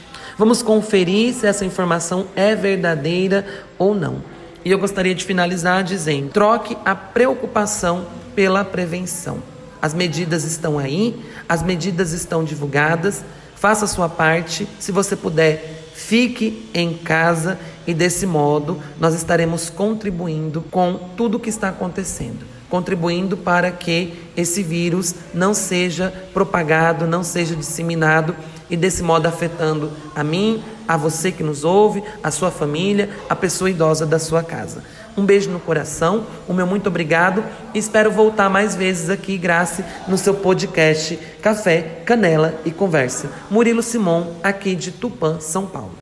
vamos conferir se essa informação é verdadeira ou não. E eu gostaria de finalizar dizendo: troque a preocupação pela prevenção. As medidas estão aí, as medidas estão divulgadas. Faça a sua parte. Se você puder, fique em casa e desse modo nós estaremos contribuindo com tudo o que está acontecendo contribuindo para que esse vírus não seja propagado, não seja disseminado e desse modo afetando a mim, a você que nos ouve, a sua família, a pessoa idosa da sua casa. Um beijo no coração, o meu muito obrigado e espero voltar mais vezes aqui, Grace, no seu podcast Café, Canela e Conversa. Murilo Simon, aqui de Tupã, São Paulo.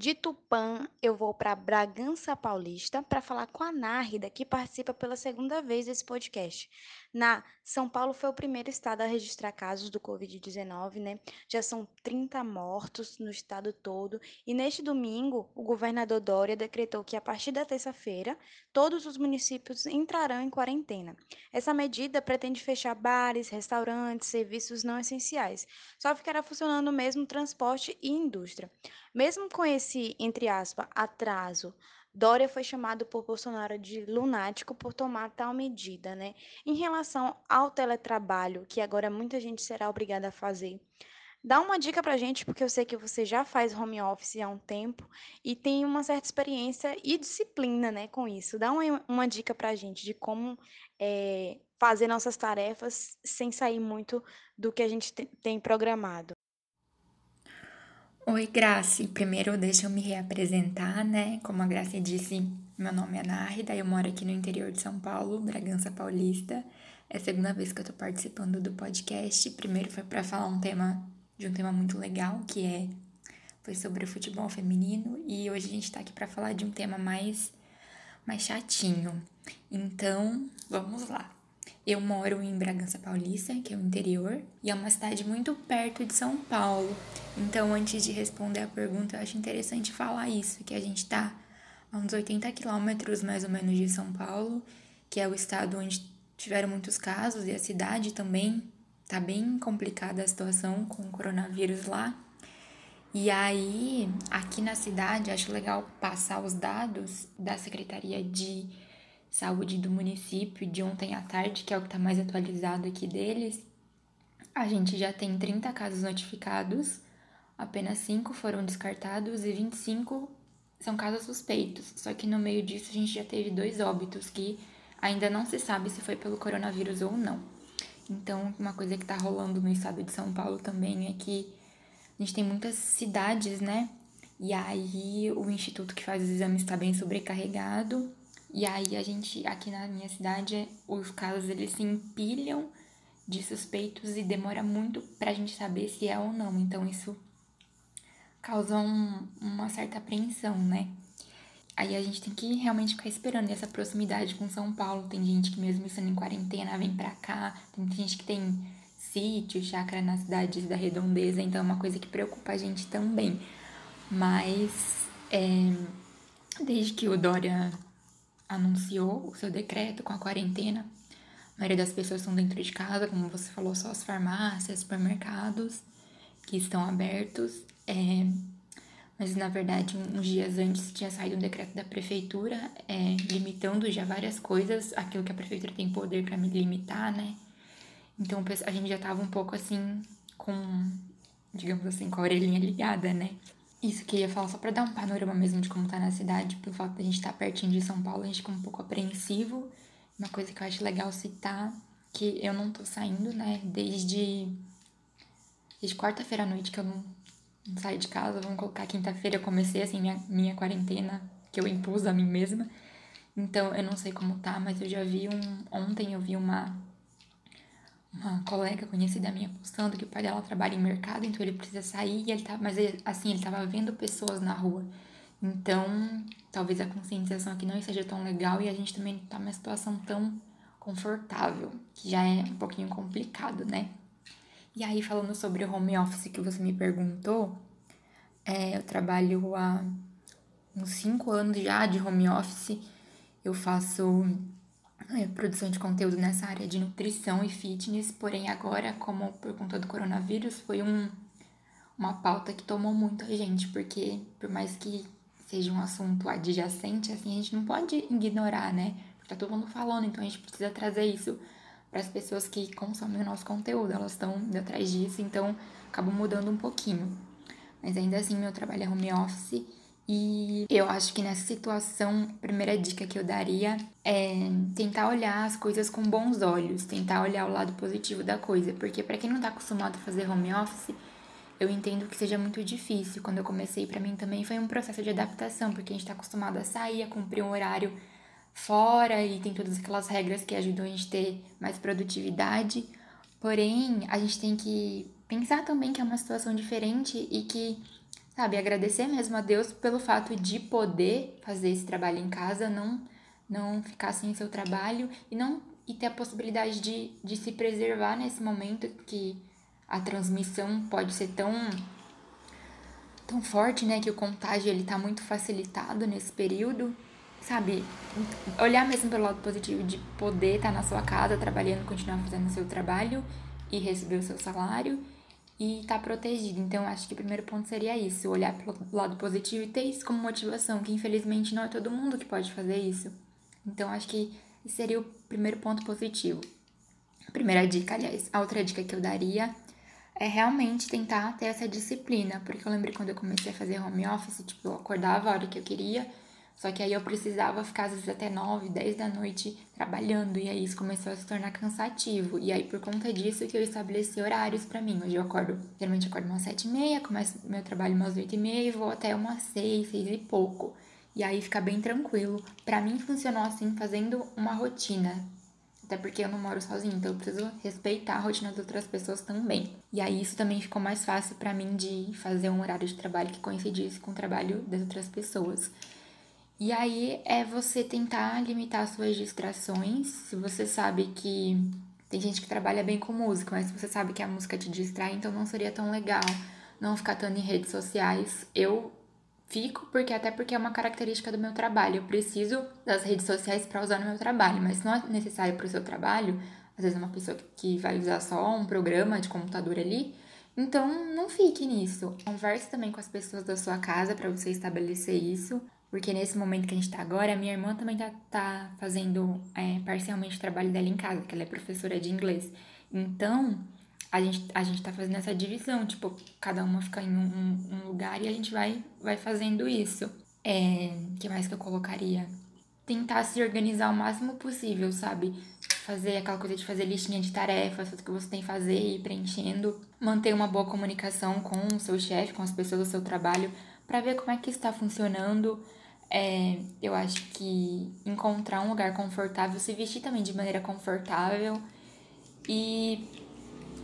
De Tupã, eu vou para Bragança Paulista para falar com a Nárida, que participa pela segunda vez desse podcast. Na São Paulo foi o primeiro estado a registrar casos do Covid-19, né? Já são 30 mortos no estado todo. E neste domingo, o governador Dória decretou que a partir da terça-feira, todos os municípios entrarão em quarentena. Essa medida pretende fechar bares, restaurantes, serviços não essenciais. Só ficará funcionando mesmo transporte e indústria. Mesmo com esse, entre aspas, atraso, Dória foi chamado por Bolsonaro de lunático por tomar tal medida, né? Em relação ao teletrabalho, que agora muita gente será obrigada a fazer, dá uma dica pra gente, porque eu sei que você já faz home office há um tempo e tem uma certa experiência e disciplina, né, com isso. Dá uma, uma dica pra gente de como é, fazer nossas tarefas sem sair muito do que a gente tem programado. Oi, Grace. Primeiro, deixa eu me reapresentar, né? Como a Grace disse, meu nome é Nárida, eu moro aqui no interior de São Paulo, Bragança Paulista. É a segunda vez que eu tô participando do podcast. Primeiro foi para falar um tema de um tema muito legal, que é foi sobre o futebol feminino, e hoje a gente tá aqui para falar de um tema mais mais chatinho. Então, vamos lá. Eu moro em Bragança Paulista, que é o interior, e é uma cidade muito perto de São Paulo. Então, antes de responder a pergunta, eu acho interessante falar isso, que a gente está a uns 80 quilômetros mais ou menos de São Paulo, que é o estado onde tiveram muitos casos, e a cidade também tá bem complicada a situação com o coronavírus lá. E aí, aqui na cidade, acho legal passar os dados da Secretaria de Saúde do município de ontem à tarde, que é o que está mais atualizado aqui deles. A gente já tem 30 casos notificados, apenas 5 foram descartados e 25 são casos suspeitos. Só que no meio disso a gente já teve dois óbitos que ainda não se sabe se foi pelo coronavírus ou não. Então, uma coisa que está rolando no estado de São Paulo também é que a gente tem muitas cidades, né? E aí o instituto que faz os exames está bem sobrecarregado e aí a gente, aqui na minha cidade, os casos eles se empilham de suspeitos e demora muito pra gente saber se é ou não. Então isso causa um, uma certa apreensão, né? Aí a gente tem que realmente ficar esperando essa proximidade com São Paulo. Tem gente que mesmo estando em quarentena vem pra cá, tem gente que tem sítio, chácara nas cidades da redondeza, então é uma coisa que preocupa a gente também. Mas é, desde que o Dória anunciou o seu decreto com a quarentena. A maioria das pessoas estão dentro de casa, como você falou, só as farmácias, supermercados que estão abertos. É, mas na verdade, uns dias antes tinha saído um decreto da prefeitura é, limitando já várias coisas, aquilo que a prefeitura tem poder para me limitar, né? Então a gente já tava um pouco assim, com, digamos assim, com a orelhinha ligada, né? Isso que eu ia falar só pra dar um panorama mesmo de como tá na cidade, pelo fato de a gente estar tá pertinho de São Paulo, a gente fica um pouco apreensivo. Uma coisa que eu acho legal citar, que eu não tô saindo, né, desde, desde quarta-feira à noite que eu não, não saio de casa, vamos colocar quinta-feira eu comecei, assim, minha, minha quarentena, que eu impus a mim mesma. Então, eu não sei como tá, mas eu já vi um... Ontem eu vi uma uma colega conhecida minha postando que o pai dela trabalha em mercado, então ele precisa sair e ele tá, mas ele, assim, ele tava vendo pessoas na rua Então, talvez a conscientização aqui não esteja tão legal e a gente também tá numa situação tão confortável, que já é um pouquinho complicado, né? E aí, falando sobre o home office que você me perguntou, é, eu trabalho há uns cinco anos já de home office. Eu faço produção de conteúdo nessa área de nutrição e fitness, porém agora, como por conta do coronavírus, foi um, uma pauta que tomou muito a gente, porque por mais que seja um assunto adjacente, assim, a gente não pode ignorar, né? Porque tá todo mundo falando, então a gente precisa trazer isso para as pessoas que consomem o nosso conteúdo, elas estão atrás disso, então acabou mudando um pouquinho. Mas ainda assim, meu trabalho é home office e eu acho que nessa situação, a primeira dica que eu daria é tentar olhar as coisas com bons olhos, tentar olhar o lado positivo da coisa, porque para quem não tá acostumado a fazer home office, eu entendo que seja muito difícil. Quando eu comecei, para mim também foi um processo de adaptação, porque a gente está acostumado a sair, a cumprir um horário fora e tem todas aquelas regras que ajudam a gente a ter mais produtividade. Porém, a gente tem que pensar também que é uma situação diferente e que, sabe, agradecer mesmo a Deus pelo fato de poder fazer esse trabalho em casa, não não ficar sem seu trabalho e não e ter a possibilidade de, de se preservar nesse momento que a transmissão pode ser tão tão forte, né, que o contágio ele tá muito facilitado nesse período, sabe? Olhar mesmo pelo lado positivo de poder estar tá na sua casa trabalhando, continuar fazendo o seu trabalho e receber o seu salário e tá protegido. Então, acho que o primeiro ponto seria isso, olhar pelo lado positivo e ter isso como motivação, que infelizmente não é todo mundo que pode fazer isso. Então, acho que seria o primeiro ponto positivo. Primeira dica, aliás. A outra dica que eu daria é realmente tentar ter essa disciplina, porque eu lembro quando eu comecei a fazer home office, tipo, eu acordava a hora que eu queria, só que aí eu precisava ficar às vezes até 9, 10 da noite trabalhando, e aí isso começou a se tornar cansativo. E aí por conta disso que eu estabeleci horários para mim. Hoje eu acordo, geralmente acordo umas 7 e meia, começo meu trabalho umas 8 e meia e vou até umas 6, 6 e pouco. E aí fica bem tranquilo. Para mim funcionou assim, fazendo uma rotina. Até porque eu não moro sozinha, então eu preciso respeitar a rotina das outras pessoas também. E aí isso também ficou mais fácil para mim de fazer um horário de trabalho que coincidisse com o trabalho das outras pessoas. E aí é você tentar limitar suas distrações. Se você sabe que tem gente que trabalha bem com música, mas se você sabe que a música te distrai, então não seria tão legal não ficar tanto em redes sociais. Eu Fico porque até porque é uma característica do meu trabalho. Eu preciso das redes sociais para usar no meu trabalho, mas não é necessário para o seu trabalho, às vezes é uma pessoa que vai usar só um programa de computador ali, então não fique nisso. Converse também com as pessoas da sua casa para você estabelecer isso, porque nesse momento que a gente está agora, a minha irmã também tá, tá fazendo é, parcialmente o trabalho dela em casa, que ela é professora de inglês. Então, a gente, a gente tá fazendo essa divisão, tipo, cada uma fica em um, um lugar e a gente vai, vai fazendo isso. É, que mais que eu colocaria? Tentar se organizar o máximo possível, sabe? Fazer aquela coisa de fazer listinha de tarefas, tudo que você tem que fazer e ir preenchendo. Manter uma boa comunicação com o seu chefe, com as pessoas do seu trabalho, para ver como é que está funcionando. É, eu acho que encontrar um lugar confortável, se vestir também de maneira confortável e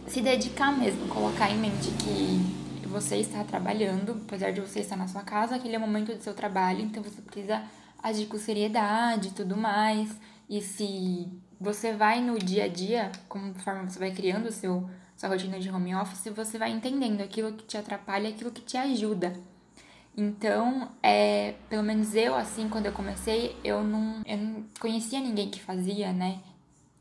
se dedicar mesmo, colocar em mente que você está trabalhando, apesar de você estar na sua casa, aquele é o momento do seu trabalho, então você precisa agir com seriedade e tudo mais. E se você vai no dia a dia, conforme você vai criando o seu sua rotina de home office, você vai entendendo aquilo que te atrapalha e aquilo que te ajuda. Então, é, pelo menos eu, assim, quando eu comecei, eu não, eu não conhecia ninguém que fazia, né?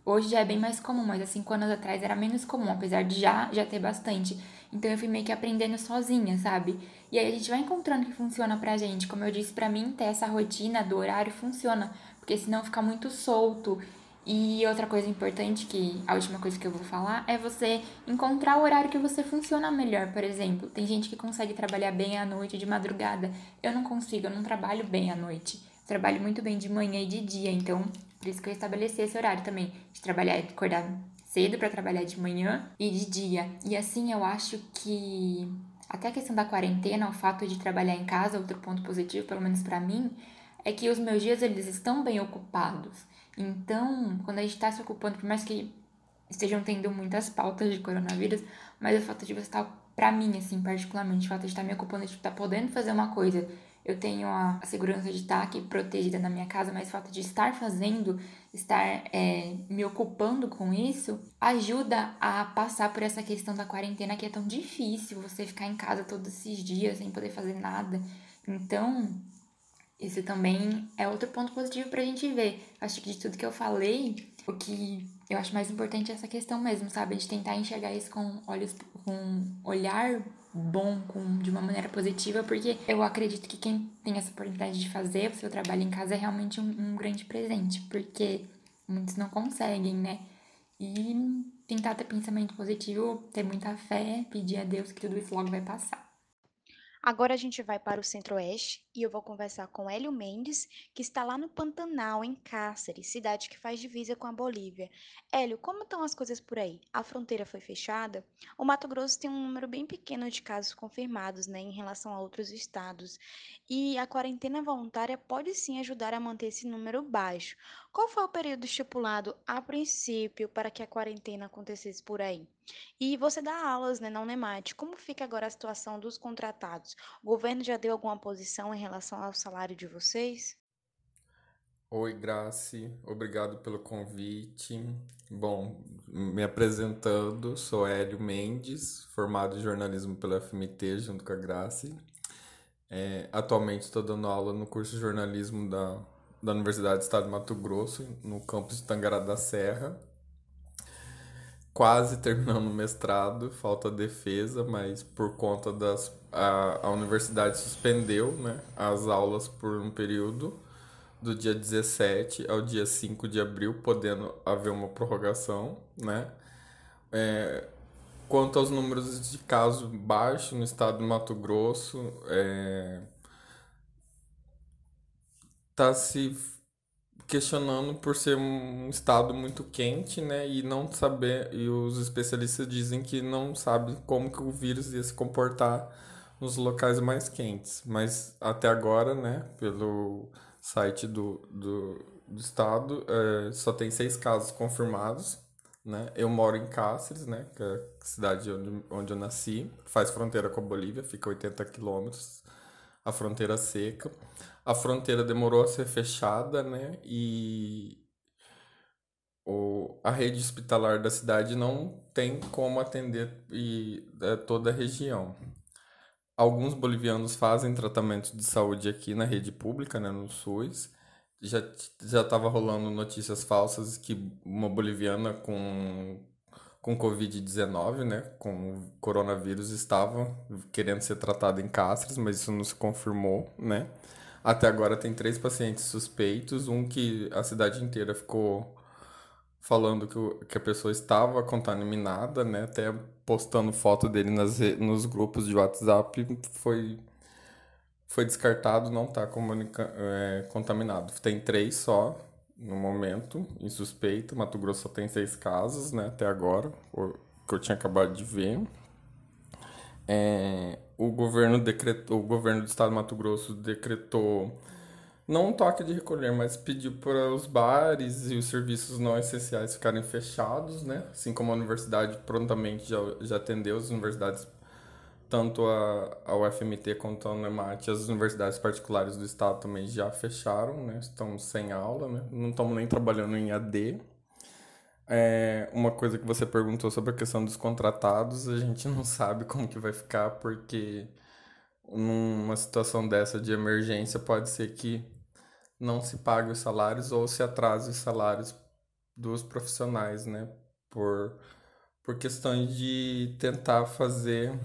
Hoje já é bem mais comum, mas há cinco anos atrás era menos comum, apesar de já, já ter bastante. Então eu fui meio que aprendendo sozinha, sabe? E aí a gente vai encontrando que funciona pra gente. Como eu disse, pra mim ter essa rotina do horário funciona, porque senão fica muito solto. E outra coisa importante, que a última coisa que eu vou falar, é você encontrar o horário que você funciona melhor. Por exemplo, tem gente que consegue trabalhar bem à noite, de madrugada. Eu não consigo, eu não trabalho bem à noite. trabalho muito bem de manhã e de dia, então por isso que eu estabeleci esse horário também, de trabalhar, de acordar cedo para trabalhar de manhã e de dia. E assim eu acho que até a questão da quarentena, o fato de trabalhar em casa, outro ponto positivo, pelo menos para mim, é que os meus dias eles estão bem ocupados. Então, quando a gente está se ocupando, por mais que estejam tendo muitas pautas de coronavírus, mas o fato de você estar, para mim, assim, particularmente, o fato de estar me ocupando, de estar podendo fazer uma coisa eu tenho a, segurança de estar aqui protegida na minha casa, mas o fato de estar fazendo, estar é, me ocupando com isso, ajuda a passar por essa questão da quarentena que é tão difícil você ficar em casa todos esses dias sem poder fazer nada. Então, isso também é outro ponto positivo pra gente ver. Acho que de tudo que eu falei, o que eu acho mais importante é essa questão mesmo, sabe? De tentar enxergar isso com olhos, com um olhar bom, com, de uma maneira positiva, porque eu acredito que quem tem essa oportunidade de fazer o seu trabalho em casa é realmente um, um grande presente, porque muitos não conseguem, né? E tentar ter pensamento positivo, ter muita fé, pedir a Deus que tudo isso logo vai passar. Agora a gente vai para o Centro-Oeste e eu vou conversar com Hélio Mendes, que está lá no Pantanal, em Cáceres, cidade que faz divisa com a Bolívia. Hélio, como estão as coisas por aí? A fronteira foi fechada? O Mato Grosso tem um número bem pequeno de casos confirmados, né, em relação a outros estados. E a quarentena voluntária pode sim ajudar a manter esse número baixo. Qual foi o período estipulado a princípio para que a quarentena acontecesse por aí? E você dá aulas né, na Unemate. Como fica agora a situação dos contratados? O governo já deu alguma posição em relação ao salário de vocês? Oi, Grace. Obrigado pelo convite. Bom, me apresentando, sou Hélio Mendes, formado em jornalismo pela FMT junto com a Grace. É, atualmente estou dando aula no curso de jornalismo da, da Universidade do Estado de Mato Grosso, no campus de Tangará da Serra quase terminando o mestrado, falta defesa, mas por conta das. A, a universidade suspendeu né, as aulas por um período, do dia 17 ao dia 5 de abril, podendo haver uma prorrogação, né? É, quanto aos números de casos baixos no estado do Mato Grosso, é, tá se questionando por ser um estado muito quente, né, e não saber, e os especialistas dizem que não sabem como que o vírus ia se comportar nos locais mais quentes, mas até agora, né, pelo site do, do, do estado, é, só tem seis casos confirmados, né, eu moro em Cáceres, né, que é a cidade onde, onde eu nasci, faz fronteira com a Bolívia, fica 80 quilômetros, a fronteira seca, a fronteira demorou a ser fechada, né? E o, a rede hospitalar da cidade não tem como atender e, é, toda a região. Alguns bolivianos fazem tratamento de saúde aqui na rede pública, né, no SUS. Já já estava rolando notícias falsas que uma boliviana com com Covid-19, né, com coronavírus, estava querendo ser tratada em Cáceres, mas isso não se confirmou, né? Até agora tem três pacientes suspeitos, um que a cidade inteira ficou falando que, o, que a pessoa estava contaminada, né? Até postando foto dele nas, nos grupos de WhatsApp foi, foi descartado, não está é, contaminado. Tem três só no momento, em suspeita. Mato Grosso só tem seis casos, né? Até agora, que eu tinha acabado de ver. É, o governo decretou, o governo do estado de Mato Grosso decretou não um toque de recolher, mas pediu para os bares e os serviços não essenciais ficarem fechados, né? Assim como a universidade prontamente já, já atendeu as universidades, tanto a, a UFMT quanto a UNEMAT, as universidades particulares do estado também já fecharam, né? Estão sem aula, né? Não estamos nem trabalhando em AD. É, uma coisa que você perguntou sobre a questão dos contratados, a gente não sabe [laughs] como que vai ficar, porque numa situação dessa de emergência pode ser que não se pague os salários ou se atrase os salários dos profissionais, né? Por, por questões de tentar fazer,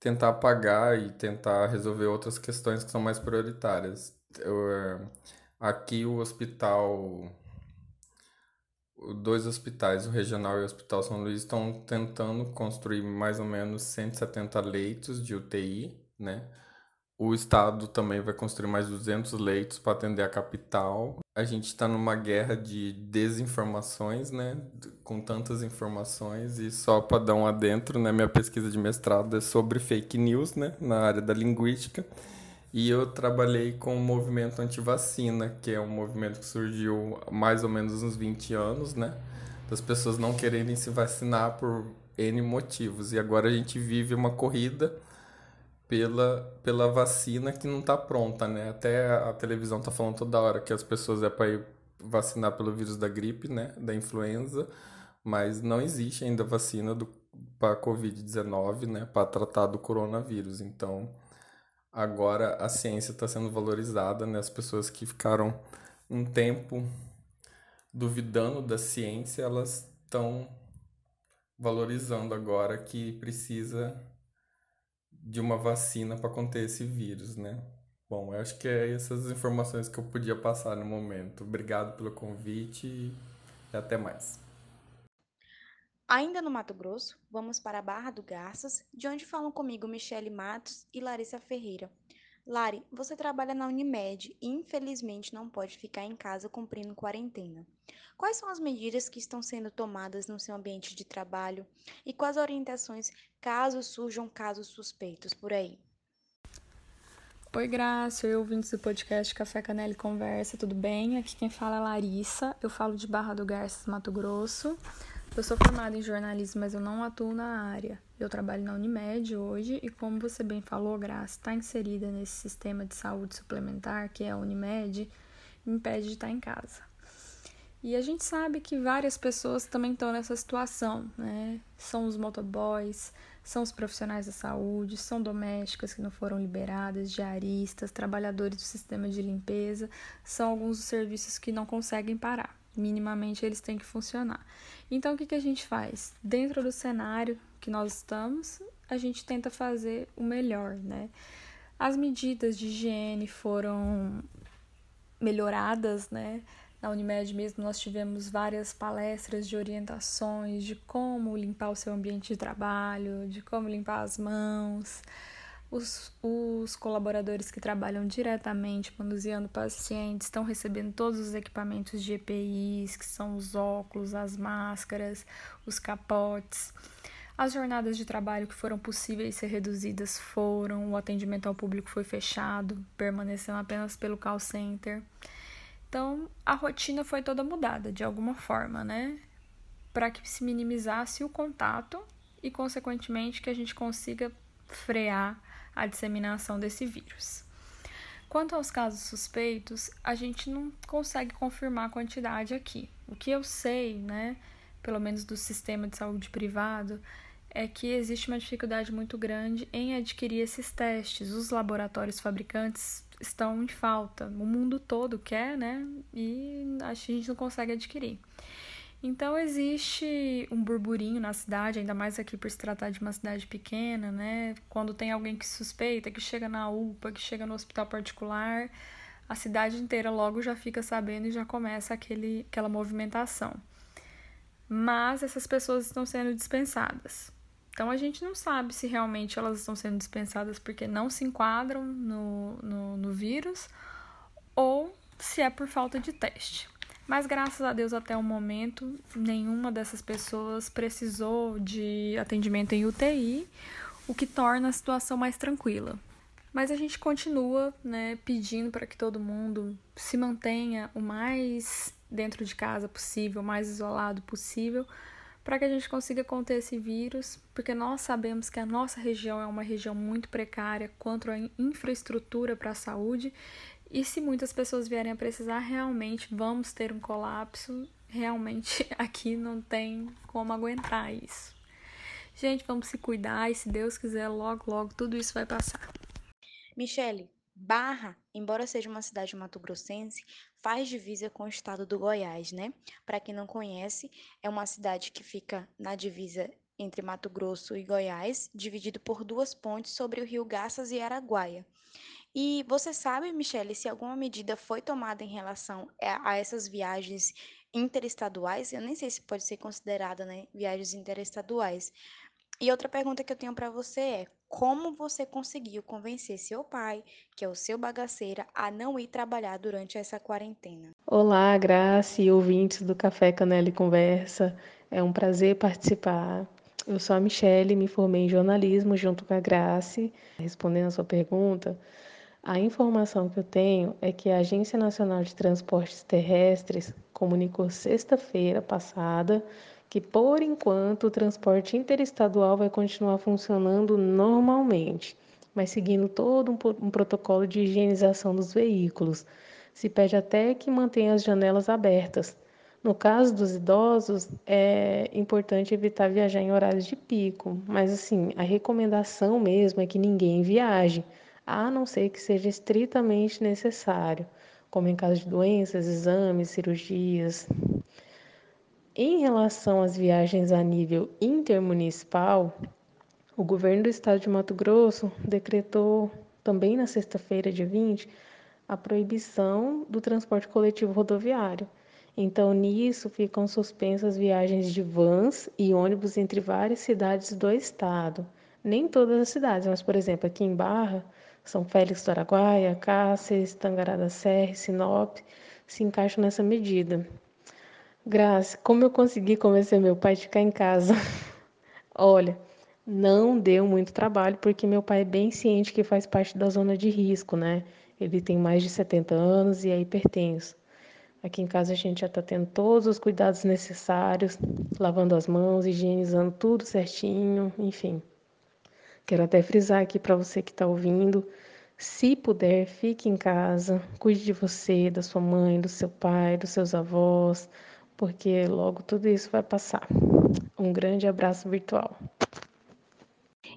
tentar pagar e tentar resolver outras questões que são mais prioritárias. Eu, é, aqui o hospital dois hospitais, o regional e o Hospital São Luís, estão tentando construir mais ou menos 170 leitos de UTI, né? O estado também vai construir mais 200 leitos para atender a capital. A gente está numa guerra de desinformações, né? Com tantas informações e só para dar um adentro, né? Minha pesquisa de mestrado é sobre fake news, né? Na área da linguística. E eu trabalhei com o movimento anti-vacina, que é um movimento que surgiu há mais ou menos uns 20 anos, né? Das pessoas não quererem se vacinar por N motivos. E agora a gente vive uma corrida pela, pela vacina que não está pronta, né? Até a televisão está falando toda hora que as pessoas é para ir vacinar pelo vírus da gripe, né? Da influenza, mas não existe ainda vacina para Covid-19, né? Para tratar do coronavírus. Então, agora a ciência está sendo valorizada, né? As pessoas que ficaram um tempo duvidando da ciência, elas estão valorizando agora que precisa de uma vacina para conter esse vírus, né? Bom, eu acho que é essas informações que eu podia passar no momento. Obrigado pelo convite e até mais. Ainda no Mato Grosso, vamos para a Barra do Garças, de onde falam comigo Michele Matos e Larissa Ferreira. Lari, você trabalha na Unimed e infelizmente não pode ficar em casa cumprindo quarentena. Quais são as medidas que estão sendo tomadas no seu ambiente de trabalho e quais orientações caso surjam casos suspeitos por aí? Oi, Graça, eu ouvintes do podcast Café Canela e Conversa, tudo bem? Aqui quem fala é Larissa, eu falo de Barra do Garças, Mato Grosso. Eu sou formada em jornalismo, mas eu não atuo na área. Eu trabalho na Unimed hoje e, como você bem falou, Graça, está inserida nesse sistema de saúde suplementar que é a Unimed, me impede de estar em casa. E a gente sabe que várias pessoas também estão nessa situação, né? São os motoboys, são os profissionais da saúde, são domésticas que não foram liberadas, diaristas, trabalhadores do sistema de limpeza, são alguns dos serviços que não conseguem parar minimamente eles têm que funcionar. Então, o que, que a gente faz? Dentro do cenário que nós estamos, a gente tenta fazer o melhor, né? As medidas de higiene foram melhoradas, né? Na Unimed mesmo nós tivemos várias palestras de orientações de como limpar o seu ambiente de trabalho, de como limpar as mãos, os, os colaboradores que trabalham diretamente manuseando pacientes estão recebendo todos os equipamentos de EPIs, que são os óculos, as máscaras, os capotes. As jornadas de trabalho que foram possíveis ser reduzidas foram, o atendimento ao público foi fechado, permanecendo apenas pelo call center. Então, a rotina foi toda mudada de alguma forma, né? Para que se minimizasse o contato e, consequentemente, que a gente consiga frear a disseminação desse vírus. Quanto aos casos suspeitos, a gente não consegue confirmar a quantidade aqui. O que eu sei, né, pelo menos do sistema de saúde privado, é que existe uma dificuldade muito grande em adquirir esses testes. Os laboratórios fabricantes estão em falta. O mundo todo quer, né? E a gente não consegue adquirir. Então existe um burburinho na cidade, ainda mais aqui por se tratar de uma cidade pequena, né? Quando tem alguém que suspeita, que chega na UPA, que chega no hospital particular, a cidade inteira logo já fica sabendo e já começa aquele, aquela movimentação. Mas essas pessoas estão sendo dispensadas. Então a gente não sabe se realmente elas estão sendo dispensadas porque não se enquadram no, no, no vírus ou se é por falta de teste. Mas graças a Deus, até o momento, nenhuma dessas pessoas precisou de atendimento em UTI, o que torna a situação mais tranquila. Mas a gente continua né, pedindo para que todo mundo se mantenha o mais dentro de casa possível, o mais isolado possível, para que a gente consiga conter esse vírus, porque nós sabemos que a nossa região é uma região muito precária quanto à infraestrutura para a saúde e se muitas pessoas vierem a precisar, realmente vamos ter um colapso. Realmente [laughs] aqui não tem como aguentar isso. Gente, vamos se cuidar e se Deus quiser, logo, logo tudo isso vai passar. Michele, Barra, embora seja uma cidade mato-grossense, faz divisa com o estado do Goiás, né? Para quem não conhece, é uma cidade que fica na divisa entre Mato Grosso e Goiás, dividido por duas pontes sobre o rio Garças e Araguaia. E você sabe, Michele, se alguma medida foi tomada em relação a essas viagens interestaduais? Eu nem sei se pode ser considerada, né, viagens interestaduais. E outra pergunta que eu tenho para você é: como você conseguiu convencer seu pai, que é o seu bagaceira, a não ir trabalhar durante essa quarentena? Olá, Graça e ouvintes do Café Canela e Conversa. É um prazer participar. Eu sou a Michele, me formei em jornalismo junto com a Grace. Respondendo a sua pergunta, a informação que eu tenho é que a Agência Nacional de Transportes Terrestres comunicou sexta-feira passada que, por enquanto, o transporte interestadual vai continuar funcionando normalmente. mas seguindo todo um, um protocolo de higienização dos veículos. Se pede até que mantenha as janelas abertas. No caso dos idosos, é importante evitar viajar em horários de pico, mas assim, a recomendação mesmo é que ninguém viaje, a não ser que seja estritamente necessário, como em caso de doenças, exames, cirurgias. Em relação às viagens a nível intermunicipal, o governo do estado de Mato Grosso decretou também na sexta-feira, dia 20, a proibição do transporte coletivo rodoviário. Então, nisso ficam suspensas viagens de vans e ônibus entre várias cidades do estado. Nem todas as cidades, mas, por exemplo, aqui em Barra, São Félix do Araguaia, Cáceres, Tangará da Serra, Sinop, se encaixam nessa medida. Graça, como eu consegui convencer meu pai de ficar em casa? [laughs] Olha, não deu muito trabalho, porque meu pai é bem ciente que faz parte da zona de risco, né? Ele tem mais de 70 anos e é hipertenso. Aqui em casa a gente já está tendo todos os cuidados necessários, lavando as mãos, higienizando tudo certinho, enfim. Quero até frisar aqui para você que está ouvindo, se puder, fique em casa, cuide de você, da sua mãe, do seu pai, dos seus avós, porque logo tudo isso vai passar. Um grande abraço virtual.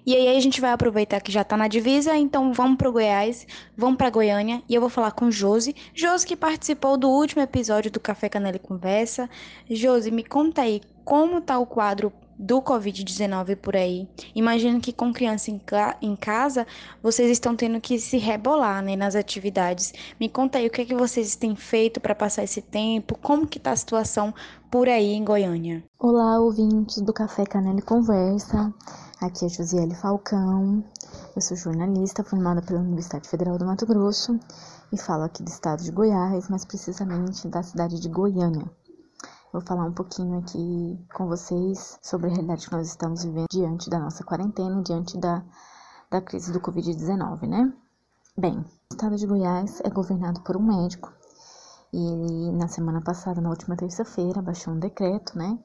E aí a gente vai aproveitar que já tá na divisa, então vamos pro Goiás, vamos pra Goiânia e eu vou falar com Josi. Josi que participou do último episódio do Café Canela e Conversa. Josi, me conta aí como tá o quadro do Covid-19 por aí. Imagino que com criança em, ca em, casa, vocês estão tendo que se rebolar né, nas atividades. Me conta aí o que, é que vocês têm feito para passar esse tempo, como que tá a situação por aí em Goiânia. Olá, ouvintes do Café Canela Conversa. Aqui é Josiele Falcão, eu sou jornalista formada pela Universidade Federal do Mato Grosso e falo aqui do estado de Goiás, mais precisamente da cidade de Goiânia. Vou falar um pouquinho aqui com vocês sobre a realidade que nós estamos vivendo diante da nossa quarentena, diante da, da crise do Covid-19, né? Bem, o estado de Goiás é governado por um médico e ele, na semana passada, na última terça-feira, baixou um decreto, né?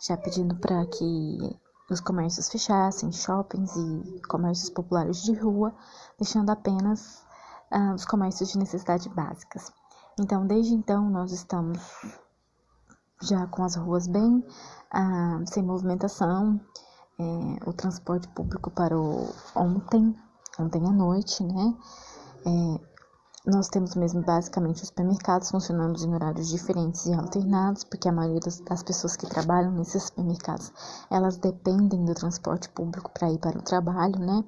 Já pedindo para que os comércios fechassem, shoppings e comércios populares de rua, deixando apenas ah, os comércios de necessidade básicas. Então, desde então, nós estamos já com as ruas bem ah, sem movimentação. É, o transporte público parou ontem, ontem à noite, né? É, nós temos mesmo basicamente os supermercados funcionando em horários diferentes e alternados, porque a maioria das, das pessoas que trabalham nesses supermercados, elas dependem do transporte público para ir para o trabalho, né?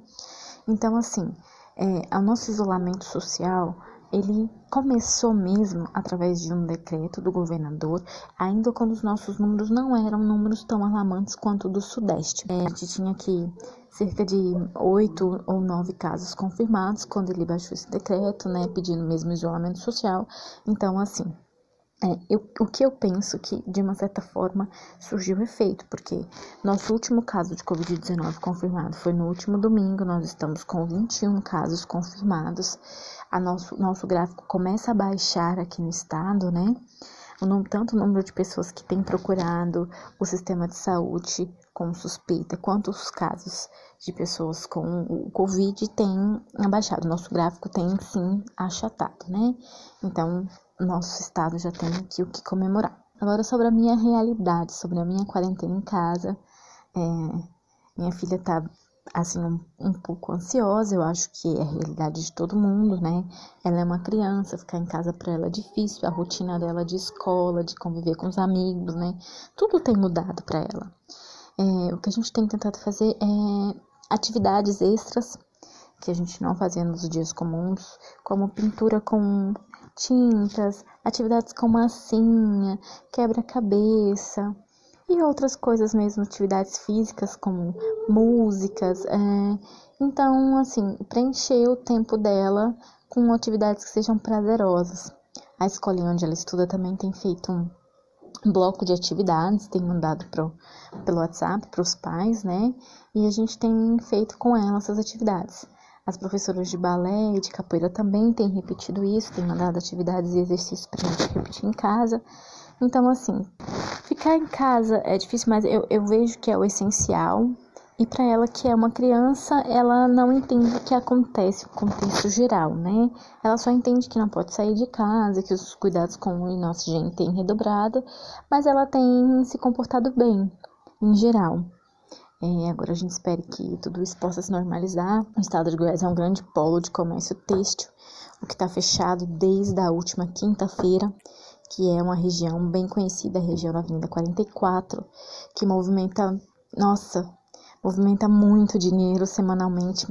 Então, assim, é, o nosso isolamento social ele começou mesmo através de um decreto do governador, ainda quando os nossos números não eram números tão alarmantes quanto do Sudeste. É, a gente tinha aqui cerca de oito ou nove casos confirmados quando ele baixou esse decreto, né, pedindo mesmo isolamento social. Então, assim, é, eu, o que eu penso que, de uma certa forma, surgiu efeito, porque nosso último caso de Covid-19 confirmado foi no último domingo, nós estamos com 21 casos confirmados a nosso, nosso gráfico começa a baixar aqui no estado, né? O, tanto o número de pessoas que têm procurado o sistema de saúde com suspeita, quanto os casos de pessoas com o Covid têm abaixado. Nosso gráfico tem sim achatado, né? Então, nosso estado já tem aqui o que comemorar. Agora, sobre a minha realidade, sobre a minha quarentena em casa, é, minha filha tá assim, um, um, pouco ansiosa, eu acho que é a realidade de todo mundo, né? Ela é uma criança, ficar em casa para ela é difícil, a rotina dela de escola, de conviver com os amigos, né? Tudo tem mudado para ela. É, o que a gente tem tentado fazer é atividades extras que a gente não fazia nos dias comuns, como pintura com tintas, atividades com massinha, quebra-cabeça, e outras coisas mesmo, atividades físicas como músicas. É... Então, assim, preencher o tempo dela com atividades que sejam prazerosas. A escola onde ela estuda também tem feito um bloco de atividades, tem mandado pro, pelo WhatsApp para os pais, né? E a gente tem feito com ela essas atividades. As professoras de balé e de capoeira também têm repetido isso, têm mandado atividades e exercícios para a gente repetir em casa. Então, assim, ficar em casa é difícil, mas eu, eu vejo que é o essencial, E para ela que é uma criança, ela não entende o que acontece, o contexto geral, né? Ela só entende que não pode sair de casa, que os cuidados com o nosso gente têm redobrado, mas ela tem se comportado bem, em geral. É, agora a gente espera que tudo isso possa se normalizar. O estado de Goiás é um grande polo de comércio têxtil, o que está fechado desde a última quinta-feira, que é uma região bem conhecida, a região da Avenida 44, que movimenta, nossa, movimenta muito dinheiro semanalmente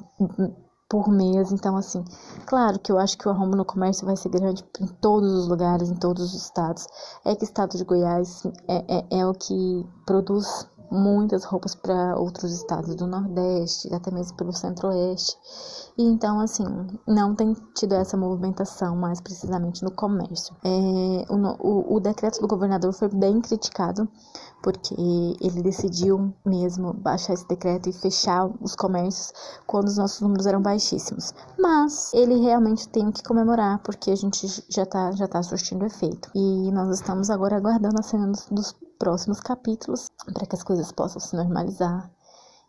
por mês. Então, assim, claro que eu acho que o arrombo no comércio vai ser grande em todos os lugares, em todos os estados. É que o estado de Goiás é, é, é o que produz muitas roupas para outros estados do Nordeste, até mesmo pelo Centro-Oeste. E então, assim, não tem tido essa movimentação mais precisamente no comércio. É, o, o, o decreto do governador foi bem criticado, porque ele decidiu mesmo baixar esse decreto e fechar os comércios quando os nossos números eram baixíssimos. Mas ele realmente tem que comemorar, porque a gente já está já tá surtindo efeito. E nós estamos agora aguardando a cena dos, dos próximos capítulos para que as coisas possam se normalizar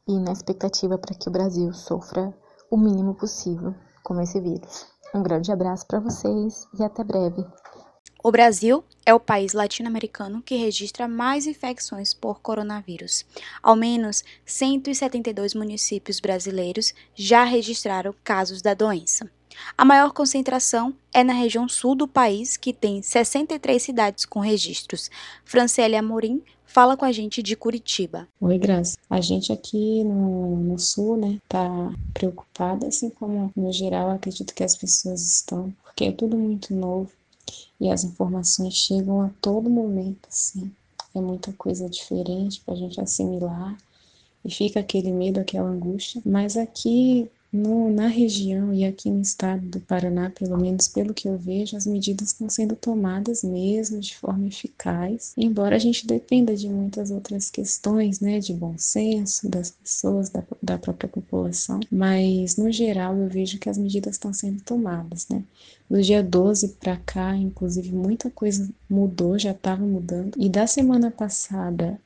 e na expectativa para que o Brasil sofra o mínimo possível com esse vírus. Um grande abraço para vocês e até breve. O Brasil é o país latino-americano que registra mais infecções por coronavírus. Ao menos 172 municípios brasileiros já registraram casos da doença. A maior concentração é na região sul do país, que tem 63 cidades com registros. Franciele Amorim fala com a gente de Curitiba. Oi, Graça. A gente aqui no, no sul, né, tá preocupada, assim como no geral acredito que as pessoas estão, porque é tudo muito novo e as informações chegam a todo momento, assim. É muita coisa diferente para a gente assimilar e fica aquele medo, aquela angústia. Mas aqui no, na região e aqui no estado do Paraná, pelo menos pelo que eu vejo, as medidas estão sendo tomadas mesmo de forma eficaz, embora a gente dependa de muitas outras questões, né, de bom senso das pessoas, da, da própria população, mas no geral eu vejo que as medidas estão sendo tomadas, né. Do dia 12 para cá, inclusive, muita coisa mudou, já estava mudando, e da semana passada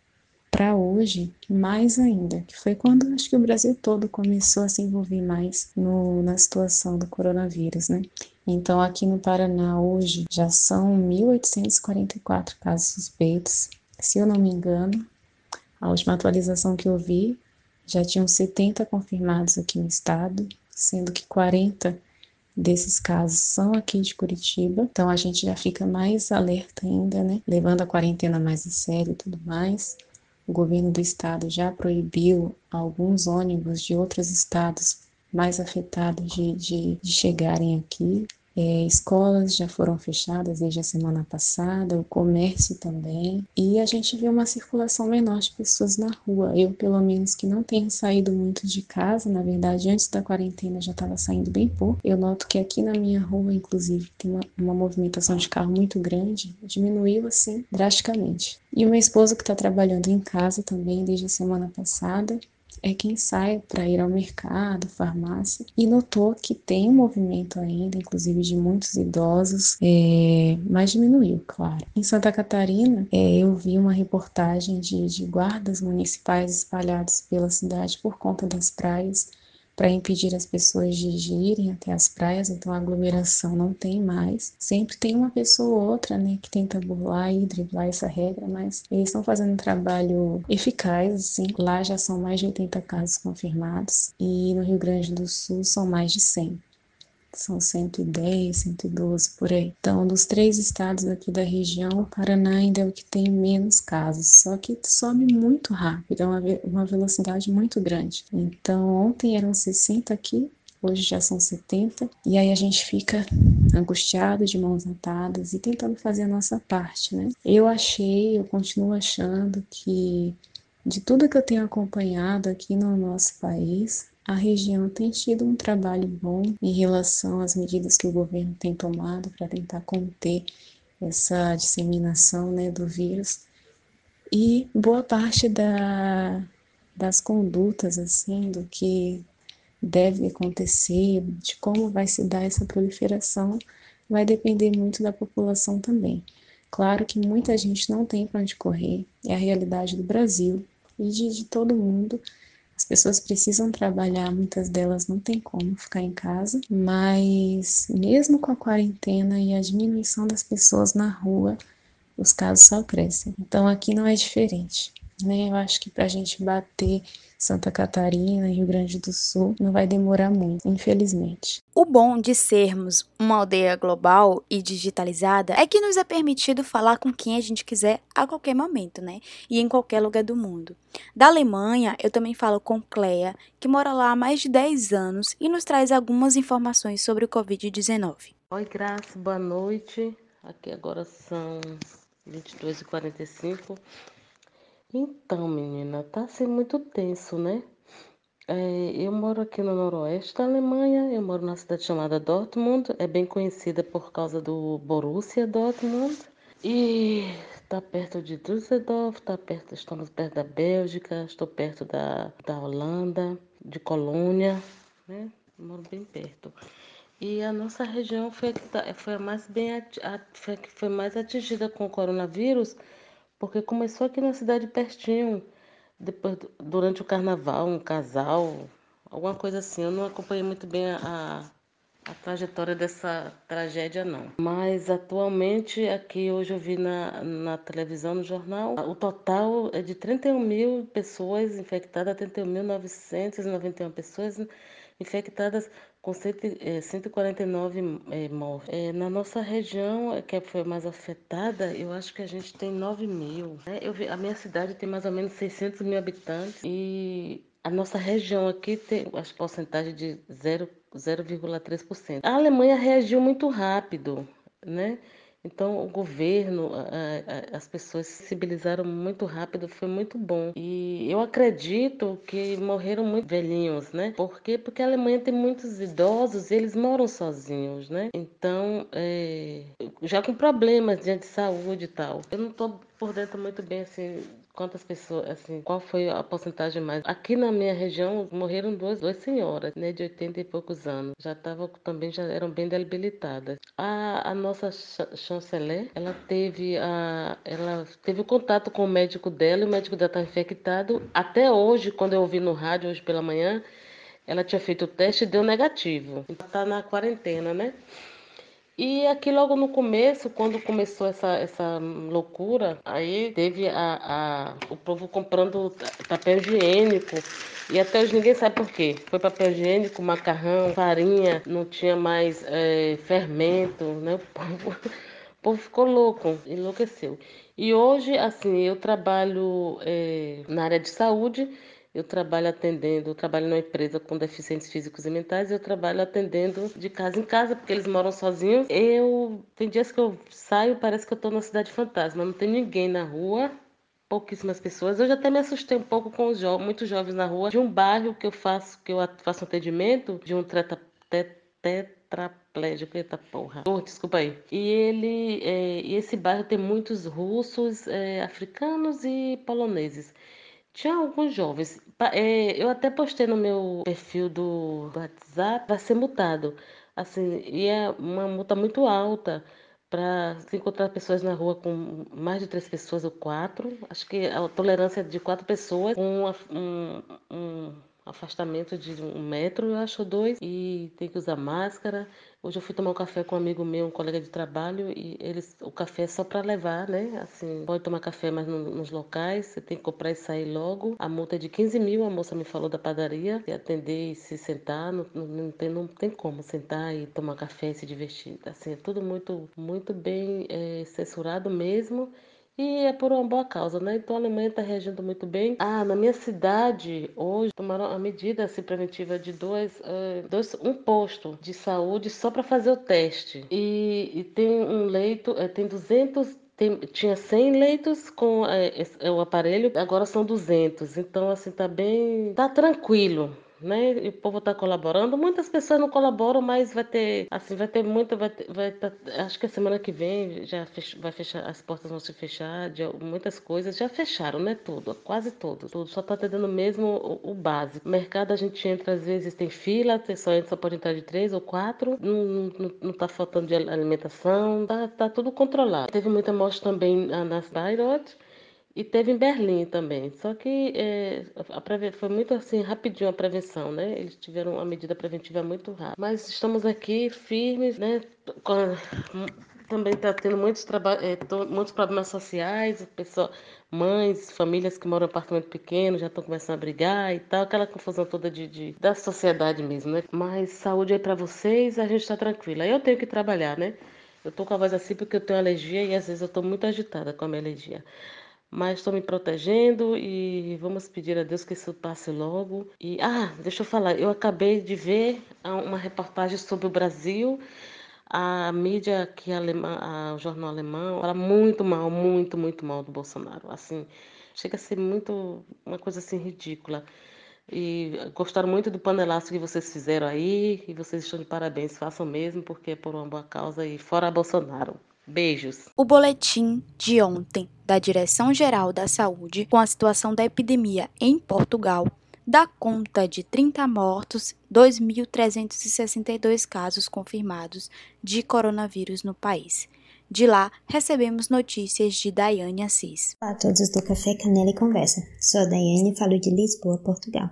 para hoje, mais ainda, que foi quando acho que o Brasil todo começou a se envolver mais no, na situação do coronavírus, né? Então, aqui no Paraná, hoje, já são 1.844 casos suspeitos. Se eu não me engano, a última atualização que eu vi, já tinham 70 confirmados aqui no estado, sendo que 40 desses casos são aqui de Curitiba. Então, a gente já fica mais alerta ainda, né? Levando a quarentena mais a sério e tudo mais. O governo do estado já proibiu alguns ônibus de outros estados mais afetados de, de, de chegarem aqui. É, escolas já foram fechadas desde a semana passada, o comércio também, e a gente vê uma circulação menor de pessoas na rua. Eu, pelo menos, que não tenho saído muito de casa, na verdade, antes da quarentena já estava saindo bem pouco. Eu noto que aqui na minha rua, inclusive, tem uma, uma movimentação de carro muito grande, diminuiu assim drasticamente. E o meu esposo, que está trabalhando em casa também desde a semana passada, é quem sai para ir ao mercado, farmácia, e notou que tem um movimento ainda, inclusive de muitos idosos, é, mas diminuiu, claro. Em Santa Catarina, é, eu vi uma reportagem de, de guardas municipais espalhados pela cidade por conta das praias para impedir as pessoas de irem até as praias, então a aglomeração não tem mais. Sempre tem uma pessoa ou outra, né, que tenta burlar e driblar essa regra, mas eles estão fazendo um trabalho eficaz, assim. Lá já são mais de 80 casos confirmados e no Rio Grande do Sul são mais de 100 são 110, 112 por aí. Então, dos três estados aqui da região, Paraná ainda é o que tem menos casos, só que sobe muito rápido, é uma, uma velocidade muito grande. Então, ontem eram 60 aqui, hoje já são 70, e aí a gente fica angustiado, de mãos atadas e tentando fazer a nossa parte, né? Eu achei, eu continuo achando que de tudo que eu tenho acompanhado aqui no nosso país, a região tem tido um trabalho bom em relação às medidas que o governo tem tomado para tentar conter essa disseminação né, do vírus. E boa parte da, das condutas, assim, do que deve acontecer, de como vai se dar essa proliferação, vai depender muito da população também. Claro que muita gente não tem para onde correr, é a realidade do Brasil e de, de todo mundo, As pessoas precisam trabalhar, muitas delas não têm como ficar em casa, mas mesmo com a quarentena e a diminuição das pessoas na rua, os casos só crescem. Então aqui não é diferente. Né? Eu acho que para a gente bater Santa Catarina e Rio Grande do Sul não vai demorar muito, infelizmente. O bom de sermos uma aldeia global e digitalizada é que nos é permitido falar com quem a gente quiser a qualquer momento, né? E em qualquer lugar do mundo. Da Alemanha, eu também falo com Cleia, que mora lá há mais de 10 anos e nos traz algumas informações sobre o Covid-19. Oi, Graça, boa noite. Aqui agora são 22h45. Então, menina, tá sendo muito tenso, né? É, eu moro aqui no noroeste da Alemanha, eu moro na cidade chamada Dortmund, é bem conhecida por causa do Borussia Dortmund. E tá perto de Düsseldorf, tá perto, estamos perto da Bélgica, estou perto da, da Holanda, de Colônia, né? Moro bem perto. E a nossa região foi, tá, foi a mais bem foi, foi mais atingida com o coronavírus porque começou aqui na cidade pertinho, depois durante o carnaval, um casal, alguma coisa assim. Eu não acompanhei muito bem a, a trajetória dessa tragédia, não. Mas atualmente, aqui hoje eu vi na, na televisão, no jornal, o total é de 31 mil pessoas infectadas, 31.991 pessoas infectadas com 149 é, é, mortes. É, na nossa região, é, que foi mais afetada, eu acho que a gente tem 9 mil. Né? Eu vi, a minha cidade tem mais ou menos 600 mil habitantes e a nossa região aqui tem a porcentagem de 0,3%. A Alemanha reagiu muito rápido, né? Então, o governo, as pessoas se sensibilizaram muito rápido, foi muito bom. E eu acredito que morreram muito velhinhos, né? Por quê? Porque a Alemanha tem muitos idosos e eles moram sozinhos, né? Então, é, já com problemas de saúde e tal. Eu não estou por dentro muito bem assim quantas pessoas, assim, qual foi a porcentagem mais. Aqui na minha região morreram duas, duas senhoras, né, de 80 e poucos anos. Já estavam também, já eram bem debilitadas. A, a nossa chanceler, ela teve a, ela teve contato com o médico dela, e o médico dela está infectado. Até hoje, quando eu ouvi no rádio, hoje pela manhã, ela tinha feito o teste e deu negativo. Está na quarentena, né? E aqui logo no começo, quando começou essa, essa loucura, aí teve a, a, o povo comprando papel higiênico. E até hoje ninguém sabe por quê. Foi papel higiênico, macarrão, farinha, não tinha mais é, fermento, né? O povo, o povo ficou louco, enlouqueceu. E hoje, assim, eu trabalho é, na área de saúde eu trabalho atendendo, eu trabalho numa empresa com deficientes físicos e mentais, eu trabalho atendendo de casa em casa, porque eles moram sozinhos. Eu tem dias que eu saio, parece que eu estou numa cidade fantasma, não tem ninguém na rua, pouquíssimas pessoas. Eu já até me assustei um pouco com os jovens, muitos jovens na rua, de um bairro que eu faço, que eu faço atendimento, de um treta, tetraplégico, eita porra. Oh, desculpa aí. E ele, é, e esse bairro tem muitos russos, é, africanos e poloneses. Tinha alguns jovens. É, eu até postei no meu perfil do WhatsApp para ser multado. Assim, e é uma multa muito alta para se encontrar pessoas na rua com mais de três pessoas ou quatro. Acho que a tolerância é de quatro pessoas com um, um afastamento de um metro, eu acho, dois, e tem que usar máscara. Hoje eu fui tomar um café com um amigo meu, um colega de trabalho, e eles, o café é só para levar, né? Assim, pode tomar café, mas no, nos locais, você tem que comprar e sair logo. A multa é de 15 mil, a moça me falou da padaria, e atender e se sentar, não, não, tem, não tem como sentar e tomar café e se divertir. Assim, é tudo muito, muito bem é, censurado mesmo. E é por uma boa causa, né? Então a Alemanha está reagindo muito bem. Ah, na minha cidade, hoje, tomaram a medida assim, preventiva de dois, uh, dois, um posto de saúde só para fazer o teste. E, e tem um leito, uh, tem 200 tem, tinha 100 leitos com é, é, o aparelho, agora são 200. Então, assim, tá bem. tá tranquilo né? E o povo está colaborando. Muitas pessoas não colaboram, mas vai ter, assim, vai ter muita, vai, ter, vai tá, acho que a semana que vem já fech, vai fechar, as portas vão se fechar, de, muitas coisas já fecharam, né? Tudo, quase tudo, tudo. Só está atendendo mesmo o, o, básico. Mercado a gente entra às vezes tem fila, só entra, só pode entrar de três ou quatro. Não, não tá faltando de alimentação, tá, tá tudo controlado. Teve muita morte também nas Bayreuth E teve em Berlim também. Só que é, a foi muito assim, rapidinho a prevenção, né? Eles tiveram uma medida preventiva muito rápida. Mas estamos aqui firmes, né? também está tendo muitos, é, muitos problemas sociais, pessoa, mães, famílias que moram em apartamento pequeno já estão começando a brigar e tal, aquela confusão toda de, de da sociedade mesmo, né? Mas saúde aí para vocês, a gente está tranquila. Eu tenho que trabalhar, né? Eu tô com a voz assim porque eu tenho alergia e às vezes eu tô muito agitada com a minha alergia mas estou me protegendo e vamos pedir a Deus que isso passe logo. E ah, deixa eu falar, eu acabei de ver uma reportagem sobre o Brasil. A mídia aqui alemã, o jornal alemão, fala muito mal, muito, muito mal do Bolsonaro. Assim, chega a ser muito uma coisa assim ridícula. E gostaram muito do panelaço que vocês fizeram aí e vocês estão de parabéns, façam mesmo porque é por uma boa causa e fora Bolsonaro. Beijos. O boletim de ontem da Direção-Geral da Saúde com a situação da epidemia em Portugal dá conta de 30 mortos, 2.362 casos confirmados de coronavírus no país. De lá, recebemos notícias de Daiane Assis. Olá a todos do Café Canela e Conversa. Sou a Daiane e falo de Lisboa, Portugal.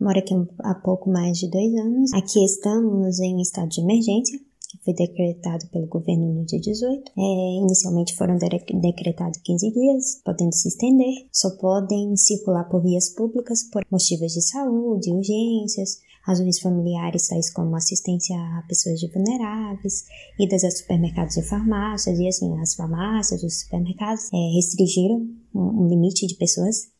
Moro aqui há pouco mais de dois anos. Aqui estamos em um estado de emergência foi decretado pelo governo no dia 18. É, inicialmente foram decretados 15 dias, podendo se estender. Só podem circular por vias públicas por motivos de saúde, urgências, razões familiares, tais como assistência a pessoas vulneráveis, idas a supermercados e farmácias, e assim, as farmácias, os supermercados é, restringiram um, um limite de pessoas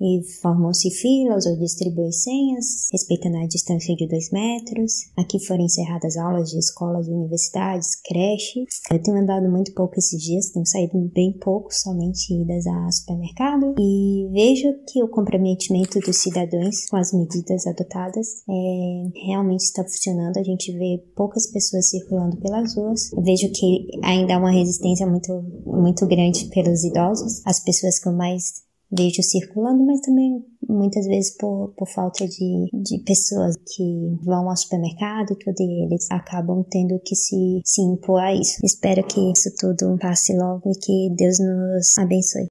e formam-se filas ou distribuem senhas, respeitando a distância de dois metros. Aqui foram encerradas aulas de escolas, universidades, creches. Eu tenho andado muito pouco esses dias, tenho saído bem pouco, somente idas a supermercado. E vejo que o comprometimento dos cidadãos com as medidas adotadas é, realmente está funcionando. A gente vê poucas pessoas circulando pelas ruas. vejo que ainda há uma resistência muito, muito grande pelos idosos, as pessoas com mais vejo circulando, mas também muitas vezes por, por falta de, de pessoas que vão ao supermercado e tudo, e eles acabam tendo que se, se impor a isso. Espero que isso tudo passe logo e que Deus nos abençoe.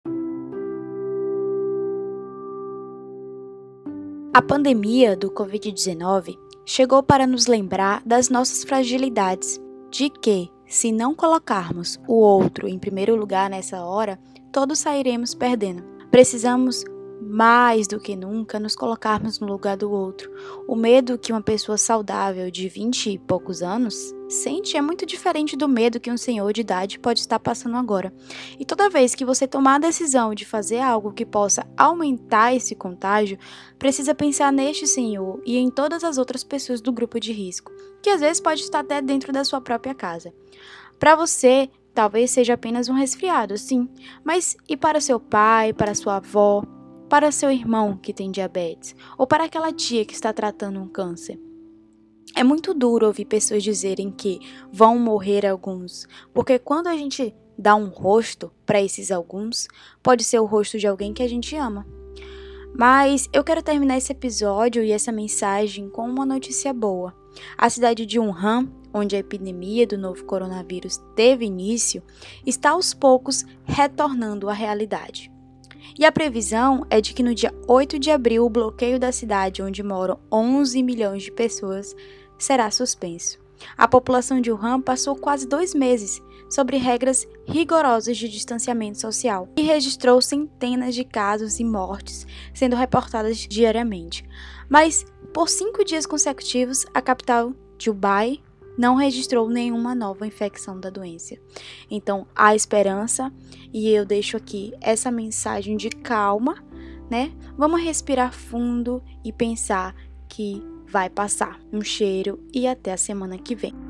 A pandemia do Covid-19 chegou para nos lembrar das nossas fragilidades, de que, se não colocarmos o outro em primeiro lugar nessa hora, todos sairemos perdendo. Precisamos mais do que nunca nos colocarmos no lugar do outro. O medo que uma pessoa saudável de 20 e poucos anos sente é muito diferente do medo que um senhor de idade pode estar passando agora. E toda vez que você tomar a decisão de fazer algo que possa aumentar esse contágio, precisa pensar neste senhor e em todas as outras pessoas do grupo de risco, que às vezes pode estar até dentro da sua própria casa. Para você, Talvez seja apenas um resfriado, sim, mas e para seu pai, para sua avó, para seu irmão que tem diabetes, ou para aquela tia que está tratando um câncer? É muito duro ouvir pessoas dizerem que vão morrer alguns, porque quando a gente dá um rosto para esses alguns, pode ser o rosto de alguém que a gente ama. Mas eu quero terminar esse episódio e essa mensagem com uma notícia boa. A cidade de Wuhan onde a epidemia do novo coronavírus teve início, está aos poucos retornando à realidade. E a previsão é de que no dia 8 de abril o bloqueio da cidade, onde moram 11 milhões de pessoas, será suspenso. A população de Wuhan passou quase dois meses sobre regras rigorosas de distanciamento social e registrou centenas de casos e mortes sendo reportadas diariamente. Mas, por cinco dias consecutivos, a capital, Dubai, não registrou nenhuma nova infecção da doença. Então, há esperança e eu deixo aqui essa mensagem de calma, né? Vamos respirar fundo e pensar que vai passar. Um cheiro e até a semana que vem.